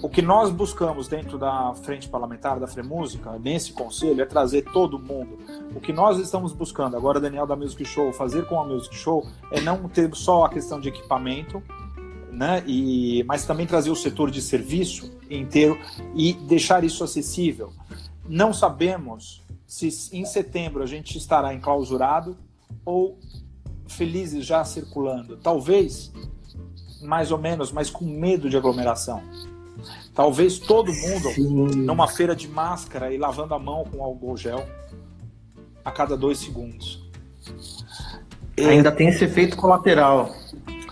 O que nós buscamos dentro da frente parlamentar da Fremúsica, nesse conselho, é trazer todo mundo. O que nós estamos buscando agora, Daniel da Music Show, fazer com a Music Show é não ter só a questão de equipamento, né? E, mas também trazer o setor de serviço inteiro e deixar isso acessível. Não sabemos se em setembro a gente estará enclausurado ou felizes já circulando. Talvez mais ou menos, mas com medo de aglomeração. Talvez todo mundo Sim. numa feira de máscara e lavando a mão com álcool gel a cada dois segundos. Ainda tem esse efeito colateral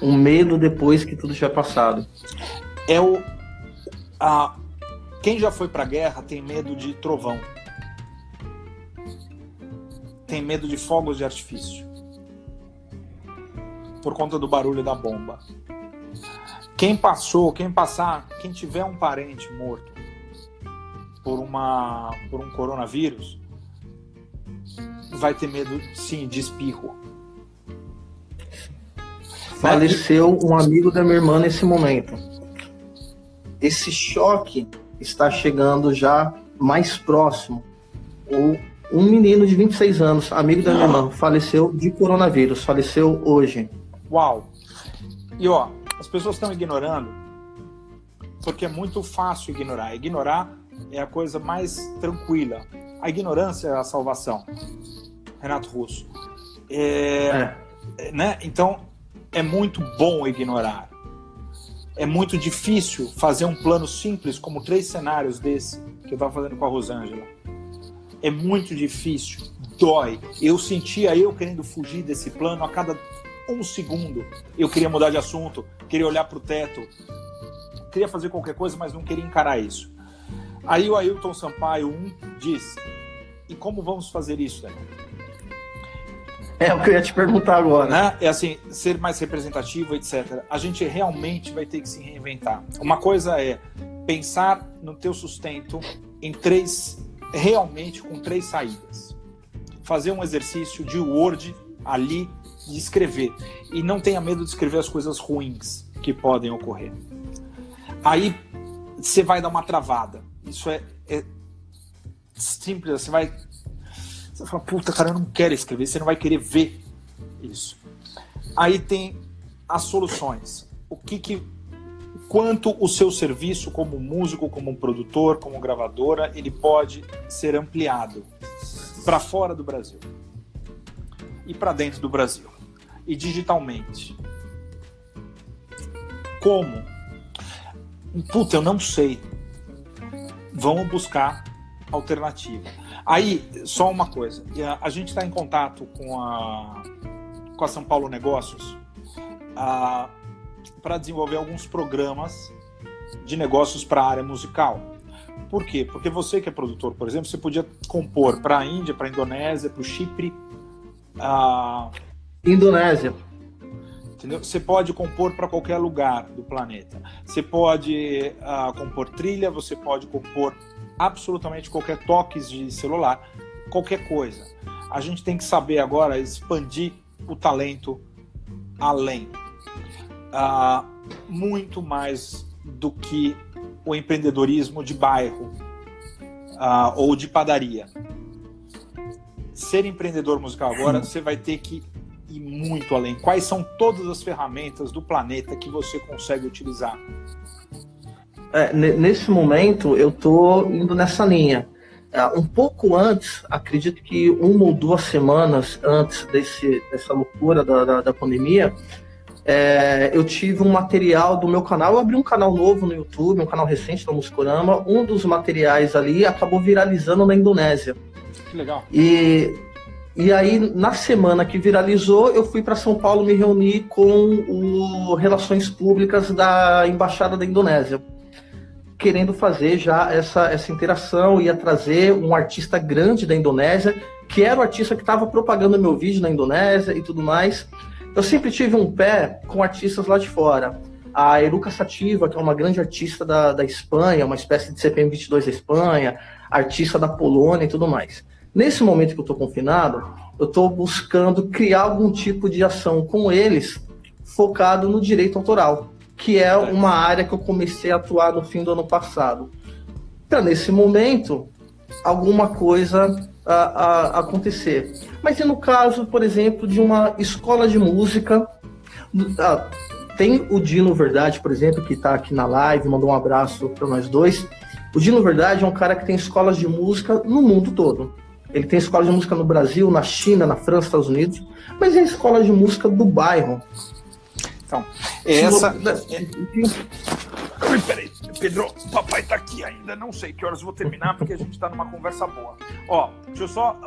um medo depois que tudo tiver passado. É o a quem já foi para guerra tem medo de trovão. Tem medo de fogos de artifício. por conta do barulho da bomba. Quem passou, quem passar, quem tiver um parente morto por uma por um coronavírus, vai ter medo, sim, de espirro. Faleceu um amigo da minha irmã nesse momento. Esse choque está chegando já mais próximo. O, um menino de 26 anos, amigo da minha irmã, faleceu de coronavírus, faleceu hoje. Uau! E ó, as pessoas estão ignorando porque é muito fácil ignorar. Ignorar é a coisa mais tranquila. A ignorância é a salvação. Renato Russo. É, é. Né? Então, é muito bom ignorar. É muito difícil fazer um plano simples como três cenários desse que eu estava fazendo com a Rosângela. É muito difícil, dói. Eu sentia eu querendo fugir desse plano a cada um segundo. Eu queria mudar de assunto, queria olhar para o teto, queria fazer qualquer coisa, mas não queria encarar isso. Aí o Ailton Sampaio um disse: E como vamos fazer isso, Daniel? É o que eu ia te perguntar agora. Né? É assim, ser mais representativo, etc. A gente realmente vai ter que se reinventar. Uma coisa é pensar no teu sustento em três, realmente com três saídas. Fazer um exercício de Word ali de escrever. E não tenha medo de escrever as coisas ruins que podem ocorrer. Aí você vai dar uma travada. Isso é, é simples, você vai você fala, puta, cara, eu não quero escrever, você não vai querer ver isso. Aí tem as soluções. O que que quanto o seu serviço como músico, como produtor, como gravadora, ele pode ser ampliado para fora do Brasil e para dentro do Brasil e digitalmente. Como? Puta, eu não sei. Vamos buscar alternativa. Aí, só uma coisa. A, gente está em contato com a, com a São Paulo Negócios para desenvolver alguns programas de negócios para a área musical. Por quê? Porque você que é produtor, por exemplo, você podia compor para a Índia, para a Indonésia, para o Chipre. A... Indonésia. Entendeu? Você pode compor para qualquer lugar do planeta. Você pode uh, compor trilha, você pode compor absolutamente qualquer toques de celular, qualquer coisa. A gente tem que saber agora expandir o talento além. Uh, muito mais do que o empreendedorismo de bairro uh, ou de padaria. Ser empreendedor musical agora, você vai ter que ir muito além. Quais são todas as ferramentas do planeta que você consegue utilizar é, nesse momento eu estou indo nessa linha. É, um pouco antes, acredito que uma ou duas semanas antes desse, dessa loucura da, da, da pandemia, é, eu tive um material do meu canal. Eu abri um canal novo no YouTube, um canal recente do Muscorama. Um dos materiais ali acabou viralizando na Indonésia. Que legal. E, e aí, na semana que viralizou, eu fui para São Paulo me reunir com o Relações Públicas da Embaixada da Indonésia querendo fazer já essa, essa interação, ia trazer um artista grande da Indonésia, que era o artista que estava propagando meu vídeo na Indonésia e tudo mais. Eu sempre tive um pé com artistas lá de fora. A Eruca Sativa, que é uma grande artista da, da Espanha, uma espécie de CPM 22 da Espanha, artista da Polônia e tudo mais. Nesse momento que eu estou confinado, eu estou buscando criar algum tipo de ação com eles focado no direito autoral que é uma área que eu comecei a atuar no fim do ano passado. Para nesse momento alguma coisa a, a, acontecer. Mas e no caso, por exemplo, de uma escola de música, ah, tem o Dino Verdade, por exemplo, que está aqui na live, mandou um abraço para nós dois. O Dino Verdade é um cara que tem escolas de música no mundo todo. Ele tem escolas de música no Brasil, na China, na França, Estados Unidos, mas é escola de música do bairro. Então, essa. Oi, peraí, Pedro, papai tá aqui ainda, não sei que horas vou terminar, porque a gente tá numa conversa boa. Ó, deixa eu só,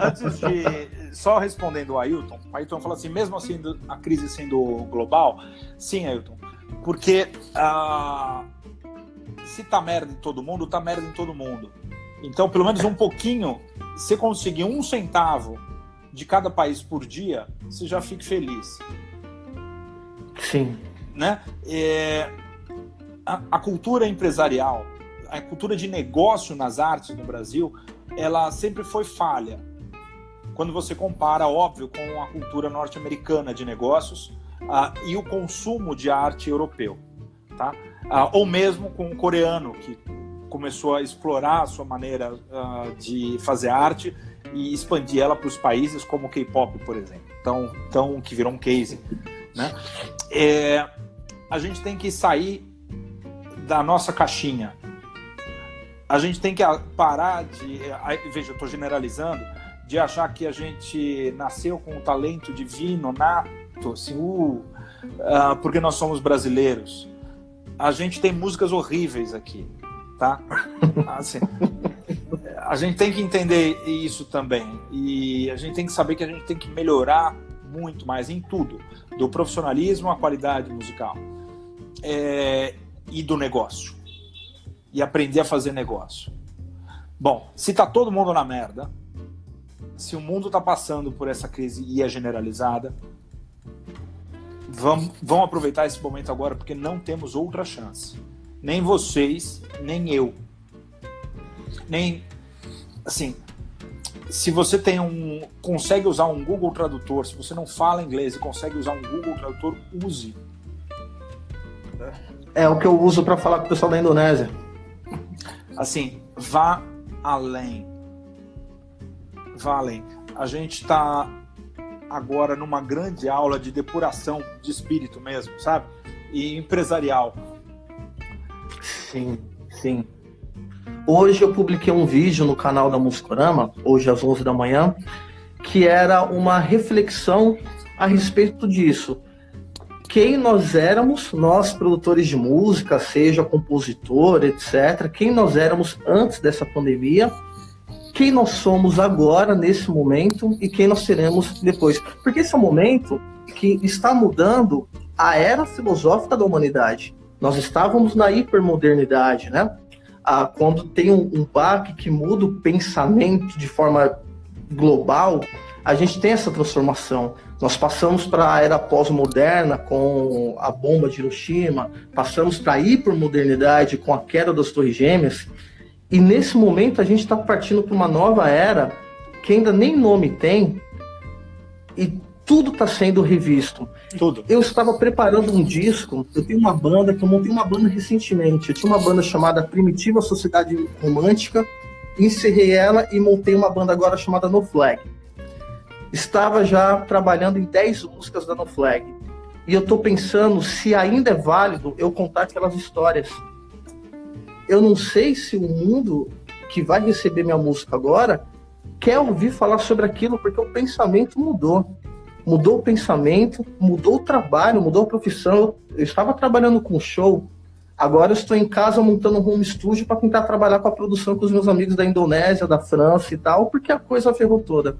antes de, só respondendo o Ailton, o Ailton falou assim, mesmo assim, a crise sendo global, sim, Ailton, porque ah, se tá merda em todo mundo, tá merda em todo mundo. Então, pelo menos um pouquinho, se conseguir um centavo de cada país por dia, você já fica feliz. Sim. Né? É, a, a cultura empresarial, a cultura de negócio nas artes no Brasil, ela sempre foi falha. Quando você compara, óbvio, com a cultura norte-americana de negócios uh, e o consumo de arte europeu, tá? Uh, ou mesmo com o coreano, que começou a explorar a sua maneira uh, de fazer arte e expandir ela para os países como o K-pop, por exemplo, então, então que virou um case, né? É, a gente tem que sair da nossa caixinha. A gente tem que parar de. Veja, eu estou generalizando, de achar que a gente nasceu com um talento divino, nato, assim, uh, uh, porque nós somos brasileiros. A gente tem músicas horríveis aqui, tá? Assim, a gente tem que entender isso também. E a gente tem que saber que a gente tem que melhorar muito mais em tudo, do profissionalismo à qualidade musical. É, e do negócio. E aprender a fazer negócio. Bom, se tá todo mundo na merda, se o mundo tá passando por essa crise e é generalizada, vamos, vamos aproveitar esse momento agora porque não temos outra chance. Nem vocês, nem eu. Nem assim, se você tem um consegue usar um Google Tradutor, se você não fala inglês e consegue usar um Google Tradutor, use é o que eu uso para falar com o pessoal da Indonésia. Assim, vá além. Vá além. A gente está agora numa grande aula de depuração de espírito mesmo, sabe? E empresarial. Sim, sim. Hoje eu publiquei um vídeo no canal da Muscorama, hoje às 11 da manhã, que era uma reflexão a respeito disso quem nós éramos, nós produtores de música, seja compositor, etc., quem nós éramos antes dessa pandemia, quem nós somos agora, nesse momento, e quem nós seremos depois. Porque esse é um momento que está mudando a era filosófica da humanidade. Nós estávamos na hipermodernidade, né? Ah, quando tem um, um baque que muda o pensamento de forma global, a gente tem essa transformação. Nós passamos para a era pós-moderna com a bomba de Hiroshima, passamos para a hipermodernidade com a queda das Torres Gêmeas, e nesse momento a gente está partindo para uma nova era que ainda nem nome tem e tudo está sendo revisto. Tudo. Eu estava preparando um disco, eu tenho uma banda que eu montei uma banda recentemente. Eu tinha uma banda chamada Primitiva Sociedade Romântica, encerrei ela e montei uma banda agora chamada No Flag estava já trabalhando em 10 músicas da No Flag. E eu estou pensando se ainda é válido eu contar aquelas histórias. Eu não sei se o mundo que vai receber minha música agora quer ouvir falar sobre aquilo, porque o pensamento mudou. Mudou o pensamento, mudou o trabalho, mudou a profissão. Eu estava trabalhando com show, agora estou em casa montando um home studio para tentar trabalhar com a produção com os meus amigos da Indonésia, da França e tal, porque a coisa ferrou toda.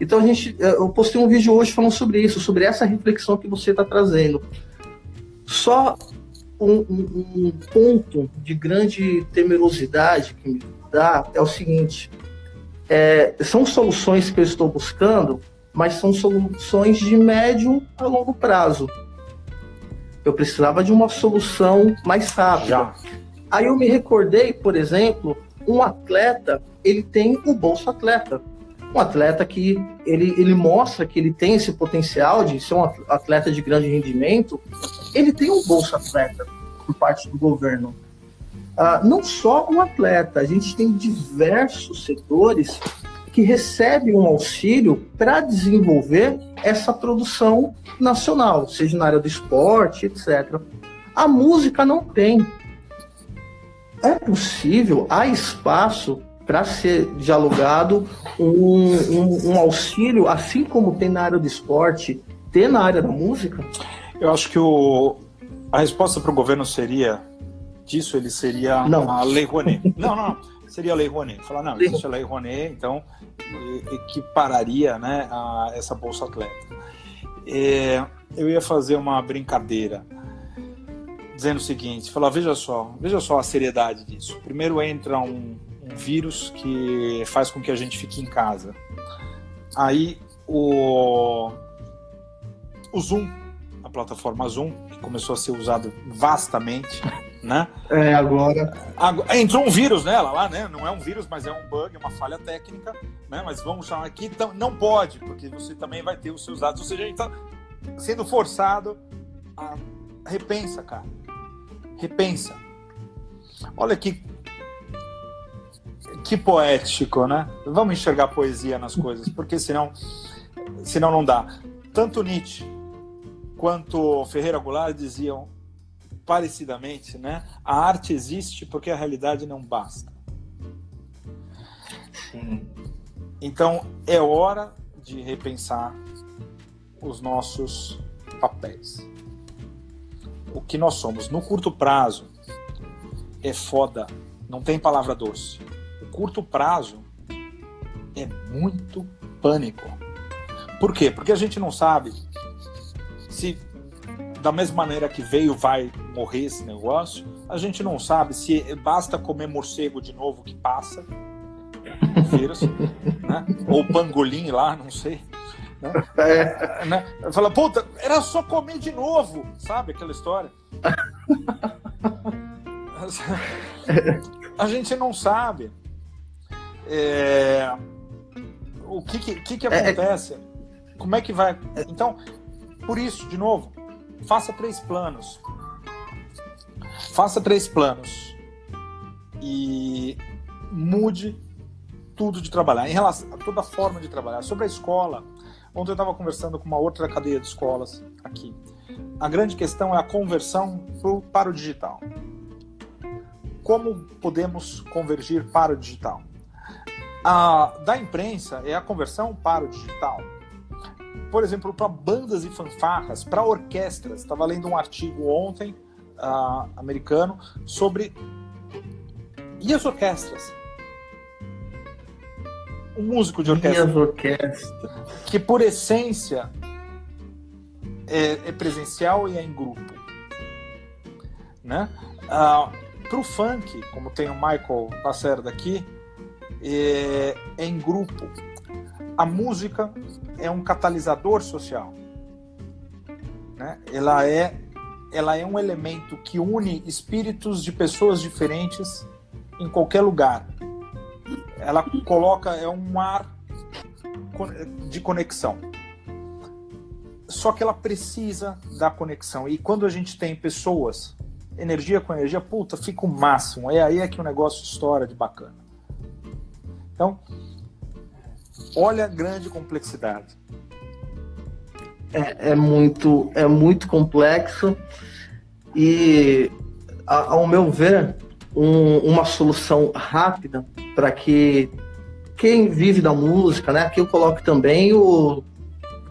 Então a gente, eh, eu postei um vídeo hoje falando sobre isso, sobre essa reflexão que você está trazendo. Só um, um, um, ponto de grande temerosidade que me dá é o seguinte: é, são soluções que eu estou buscando, mas são soluções de médio a longo prazo. Eu precisava de uma solução mais rápida. Já. Aí eu me recordei, por exemplo, um atleta, ele tem o bolso atleta um atleta que ele, ele mostra que ele tem esse potencial de ser um atleta de grande rendimento, ele tem um bolsa atleta por parte do governo. Ah, não só um atleta, a gente tem diversos setores que recebem um auxílio para desenvolver essa produção nacional, seja na área do esporte, etc. A música não tem. É possível, há espaço para ser dialogado um, um, um, auxílio, assim como tem na área do esporte, ter na área da música? Eu acho que o, a resposta para o governo seria disso ele seria não. a Lei Rouanet. não, não, seria a Lei Rouanet. Falar, não, existe a Lei Rouanet, então equipararia né, a essa Bolsa Atleta. É, eu ia fazer uma brincadeira dizendo o seguinte, falar, veja só, veja só a seriedade disso. Primeiro entra um, um vírus que faz com que a gente fique em casa. Aí o, o Zoom, plataforma Zoom, que começou a ser usado vastamente, né? É, agora. agora. Entrou um vírus nela lá, né? Não é um vírus, mas é um bug, uma falha técnica, né? Mas vamos chamar aqui, então, não pode, porque você também vai ter os seus dados. Ou seja, a gente está sendo forçado a repensa, cara. Repensa. Olha que que poético, né? Vamos enxergar poesia nas coisas, porque senão, senão não dá. Tanto Nietzsche quanto Ferreira Goulart diziam parecidamente, né? A arte existe porque a realidade não basta. Sim. Então é hora de repensar os nossos papéis. O que nós somos no curto prazo é foda, não tem palavra doce curto prazo é muito pânico. Por quê? Porque a gente não sabe se da mesma maneira que veio vai morrer esse negócio, a gente não sabe se basta comer morcego de novo que passa vírus, né? ou pangolim lá, não sei. Né? É. Né? Fala, puta, era só comer de novo, sabe aquela história? a gente não sabe. É... O que que, que, que é, é acontece? É... Como é que vai? Então, por isso, de novo, faça três planos. Faça três planos e mude tudo de trabalhar, em relação a toda forma de trabalhar. Sobre a escola, ontem eu estava conversando com uma outra cadeia de escolas aqui. A grande questão é a conversão pro, para o digital. Como podemos convergir para o digital? a, da imprensa é a conversão para o digital. Por exemplo, para bandas e fanfarras, para orquestras. Estava lendo um artigo ontem, uh, americano, sobre. E as orquestras? Um músico de orquestra. E as orquestras? Que, por essência, é, é presencial e é em grupo. Né? Uh, para o funk, como tem o Michael Lacerda aqui, é, é em grupo. A música é um catalisador social. Né? Ela, é, ela é um elemento que une espíritos de pessoas diferentes em qualquer lugar. Ela coloca, é um mar de conexão. Só que ela precisa da conexão. E quando a gente tem pessoas, energia com energia, puta, fica o máximo. É aí é que o negócio estoura de bacana. Então, olha a grande complexidade. É, é muito, é muito complexo e, ao meu ver, um, uma solução rápida para que quem vive da música, né? Aqui eu coloco também o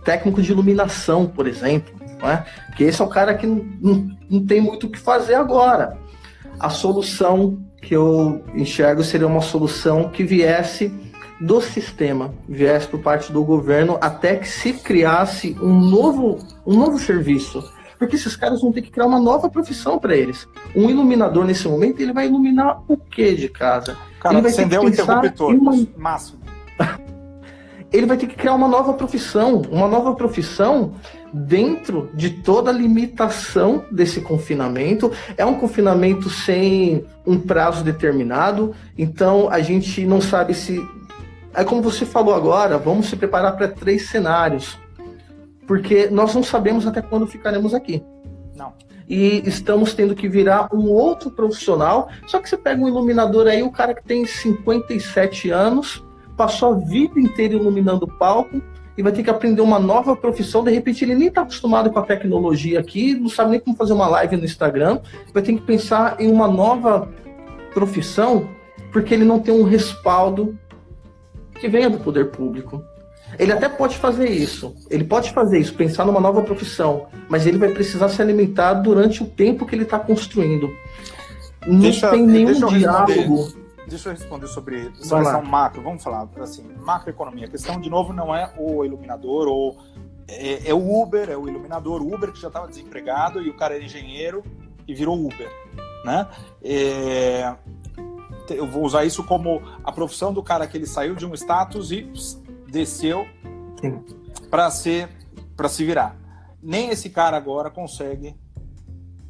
técnico de iluminação, por exemplo, né? Porque esse é o cara que não, não tem muito o que fazer agora. A solução que eu enxergo seria uma solução que viesse do sistema, viesse por parte do governo, até que se criasse um novo, um novo serviço. Porque esses caras vão ter que criar uma nova profissão para eles. Um iluminador, nesse momento, ele vai iluminar o que de casa? Cara, ele vai acendeu o interruptor, uma... máximo. ele vai ter que criar uma nova profissão, uma nova profissão dentro de toda a limitação desse confinamento. É um confinamento sem um prazo determinado, então a gente não sabe se. É como você falou agora, vamos se preparar para três cenários, porque nós não sabemos até quando ficaremos aqui. Não. E estamos tendo que virar um outro profissional. Só que você pega um iluminador aí, o cara que tem 57 anos, passou a vida inteira iluminando o palco, e vai ter que aprender uma nova profissão. De repente, ele nem está acostumado com a tecnologia aqui, não sabe nem como fazer uma live no Instagram, vai ter que pensar em uma nova profissão, porque ele não tem um respaldo que venha do poder público. Ele até pode fazer isso, ele pode fazer isso, pensar numa nova profissão, mas ele vai precisar se alimentar durante o tempo que ele está construindo. Não deixa, tem nenhum diálogo deixa eu responder sobre essa questão macro. Vamos falar assim, macroeconomia. A questão, de novo, não é o iluminador ou é, é o Uber, é o iluminador. O Uber que já estava desempregado e o cara era engenheiro e virou Uber, né? É, eu vou usar isso como a profissão do cara que ele saiu de um status e desceu para ser para se virar. nem esse cara agora consegue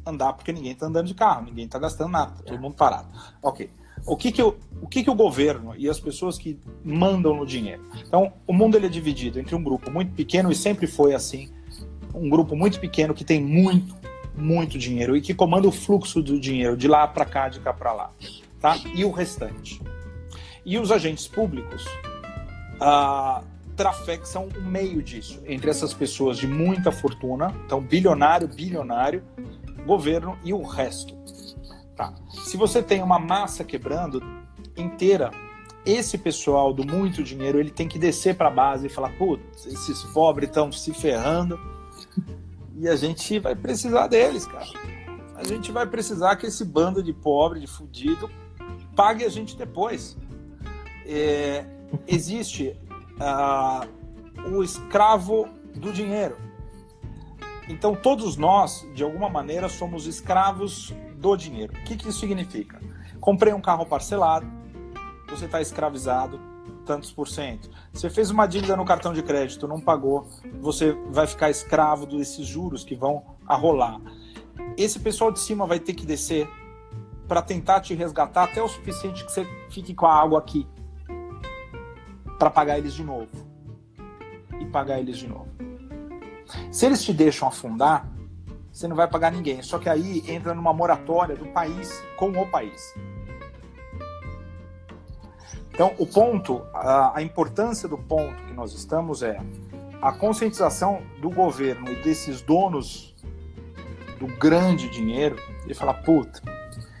andar porque ninguém está andando de carro, ninguém está gastando nada, tá todo mundo parado. Ok. O que que, o, o que que o governo e as pessoas que mandam no dinheiro? Então, o mundo ele é dividido entre um grupo muito pequeno e sempre foi assim, um grupo muito pequeno que tem muito, muito dinheiro e que comanda o fluxo do dinheiro de lá para cá, de cá para lá, tá? E o restante. E os agentes públicos ah, trafexam o meio disso, entre essas pessoas de muita fortuna, então bilionário, bilionário, governo e o resto. Tá. Se você tem uma massa quebrando inteira, esse pessoal do muito dinheiro ele tem que descer para a base e falar: putz, esses pobres estão se ferrando e a gente vai precisar deles, cara. A gente vai precisar que esse bando de pobre, de fudido, pague a gente depois. É, existe uh, o escravo do dinheiro. Então, todos nós, de alguma maneira, somos escravos do dinheiro. O que, que isso significa? Comprei um carro parcelado, você está escravizado, tantos por cento. Você fez uma dívida no cartão de crédito, não pagou, você vai ficar escravo desses juros que vão arrolar. Esse pessoal de cima vai ter que descer para tentar te resgatar até o suficiente que você fique com a água aqui para pagar eles de novo. E pagar eles de novo. Se eles te deixam afundar, você não vai pagar ninguém. Só que aí entra numa moratória do país com o país. Então, o ponto, a, a importância do ponto que nós estamos é a conscientização do governo e desses donos do grande dinheiro e falar, puta,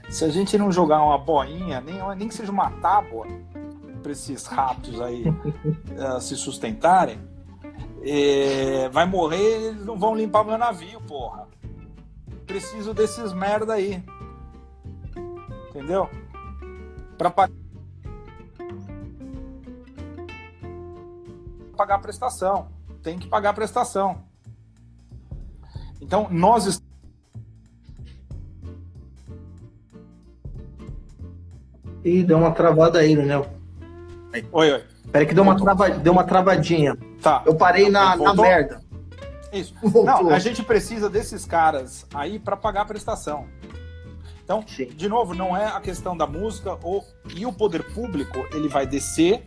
se a gente não jogar uma boinha, nem, nem que seja uma tábua, para esses ratos aí uh, se sustentarem, é, vai morrer, eles não vão limpar meu navio, porra. Preciso desses merda aí. Entendeu? Para pagar a prestação. Tem que pagar a prestação. Então, nós E deu uma travada aí, né? Oi, oi. Peraí que deu uma, trava, deu uma travadinha. Tá. Eu parei na, na merda. Isso. Não, a gente precisa desses caras aí para pagar a prestação. Então, Sim. de novo, não é a questão da música ou e o poder público ele vai descer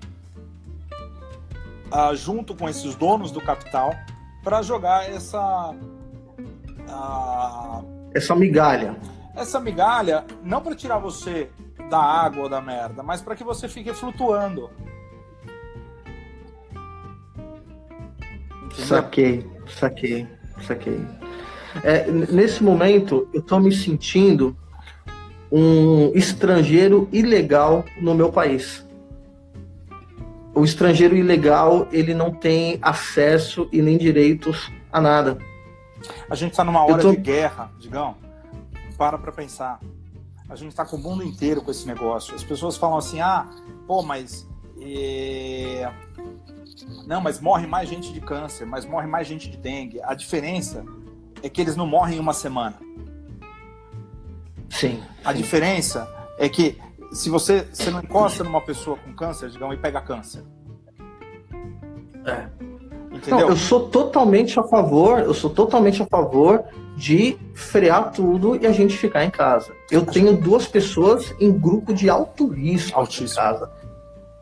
uh, junto com esses donos do capital para jogar essa uh, essa migalha. Essa migalha não para tirar você da água ou da merda, mas para que você fique flutuando. Entendeu? Saquei, saquei, saquei. É, nesse momento, eu estou me sentindo um estrangeiro ilegal no meu país. O estrangeiro ilegal, ele não tem acesso e nem direitos a nada. A gente está numa hora tô... de guerra, digão. Para para pensar. A gente está com o mundo inteiro com esse negócio. As pessoas falam assim: ah, pô, mas. É... Não, mas morre mais gente de câncer, mas morre mais gente de dengue. A diferença é que eles não morrem em uma semana. Sim. A sim. diferença é que se você, você não encosta numa pessoa com câncer, digamos, e pega câncer. É. Entendeu? Não, eu sou totalmente a favor, eu sou totalmente a favor de frear tudo e a gente ficar em casa. Eu tenho duas pessoas em grupo de alto risco Altíssimo. em casa.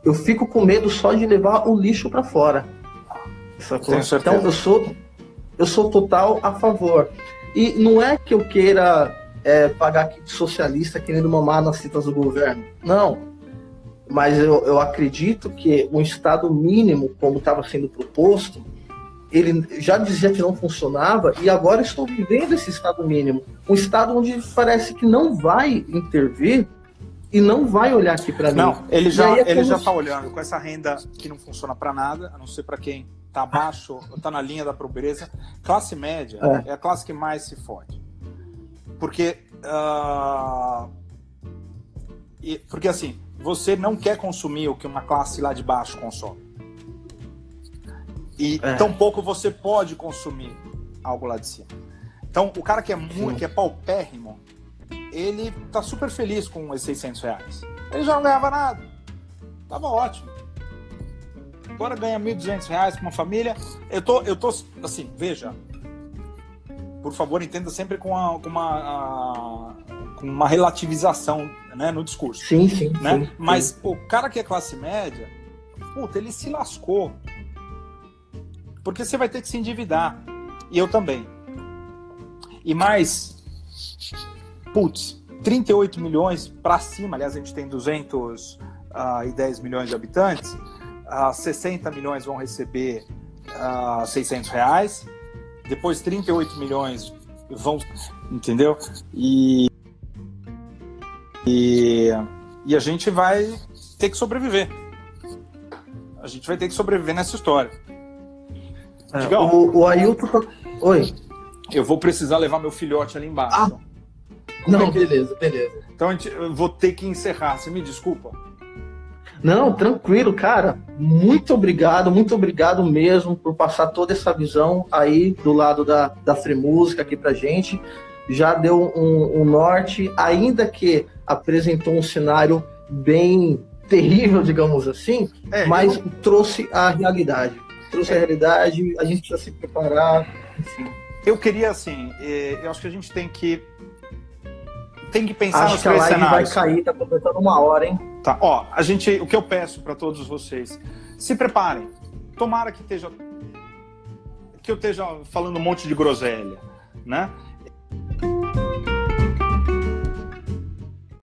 Eu fico com medo só de levar o lixo para fora. Então eu sou eu sou total a favor. E não é que eu queira é, pagar socialista querendo mamar nas citas do governo. Não. Mas eu, eu acredito que um Estado mínimo, como estava sendo proposto, ele já dizia que não funcionava e agora estou vivendo esse estado mínimo. Um estado onde parece que não vai intervir e não vai olhar aqui para mim. Não, ele já é ele já está olhando com essa renda que não funciona para nada, a não ser para quem está abaixo, está na linha da pobreza. Classe média é. é. a classe que mais se fode. Porque uh, porque assim, você não quer consumir o que uma classe lá de baixo consome. E é. tampouco você pode consumir algo lá de cima. Então, o cara que é muito, Sim. que é paupérrimo, ele tá super feliz com os 600 reais. Ele já não ganhava nada. Tava ótimo. Agora ganha 1.200 reais com uma família. Eu tô, eu tô, assim, veja, por favor, entenda sempre com, a, com uma, a, com uma relativização né, no discurso. Sim, sim. Né? sim Mas sim. o cara que é classe média, puta, ele se lascou. Porque você vai ter que se endividar. E eu também. E mais, putz, 38 milhões para cima, aliás, a gente tem 210 milhões de habitantes, uh, 60 milhões vão receber uh, 600 reais, depois 38 milhões vão, entendeu? E, e, e a gente vai ter que sobreviver. A gente vai ter que sobreviver nessa história. É, o, o Ailton. tá- Oi. Eu vou precisar levar meu filhote ali embaixo. Ah. Não, beleza, beleza. Então a gente, eu vou ter que encerrar. Você me desculpa. Não, tranquilo, cara. Muito obrigado, muito obrigado mesmo por passar toda essa visão aí do lado da, da Free Música aqui pra gente. Já deu um, um norte, ainda que apresentou um cenário bem terrível, digamos assim, É, mas eu- trouxe a realidade. Trouxe a realidade, a gente precisa se preparar, enfim. Eu queria, assim, eh, eu acho que a gente tem que. Tem que pensar Acho nos que a live vai cenários. cair, tá completando uma hora, hein? Tá, ó, a gente, o que eu peço para todos vocês, se preparem. Tomara que esteja que eu esteja falando um monte de groselha, né?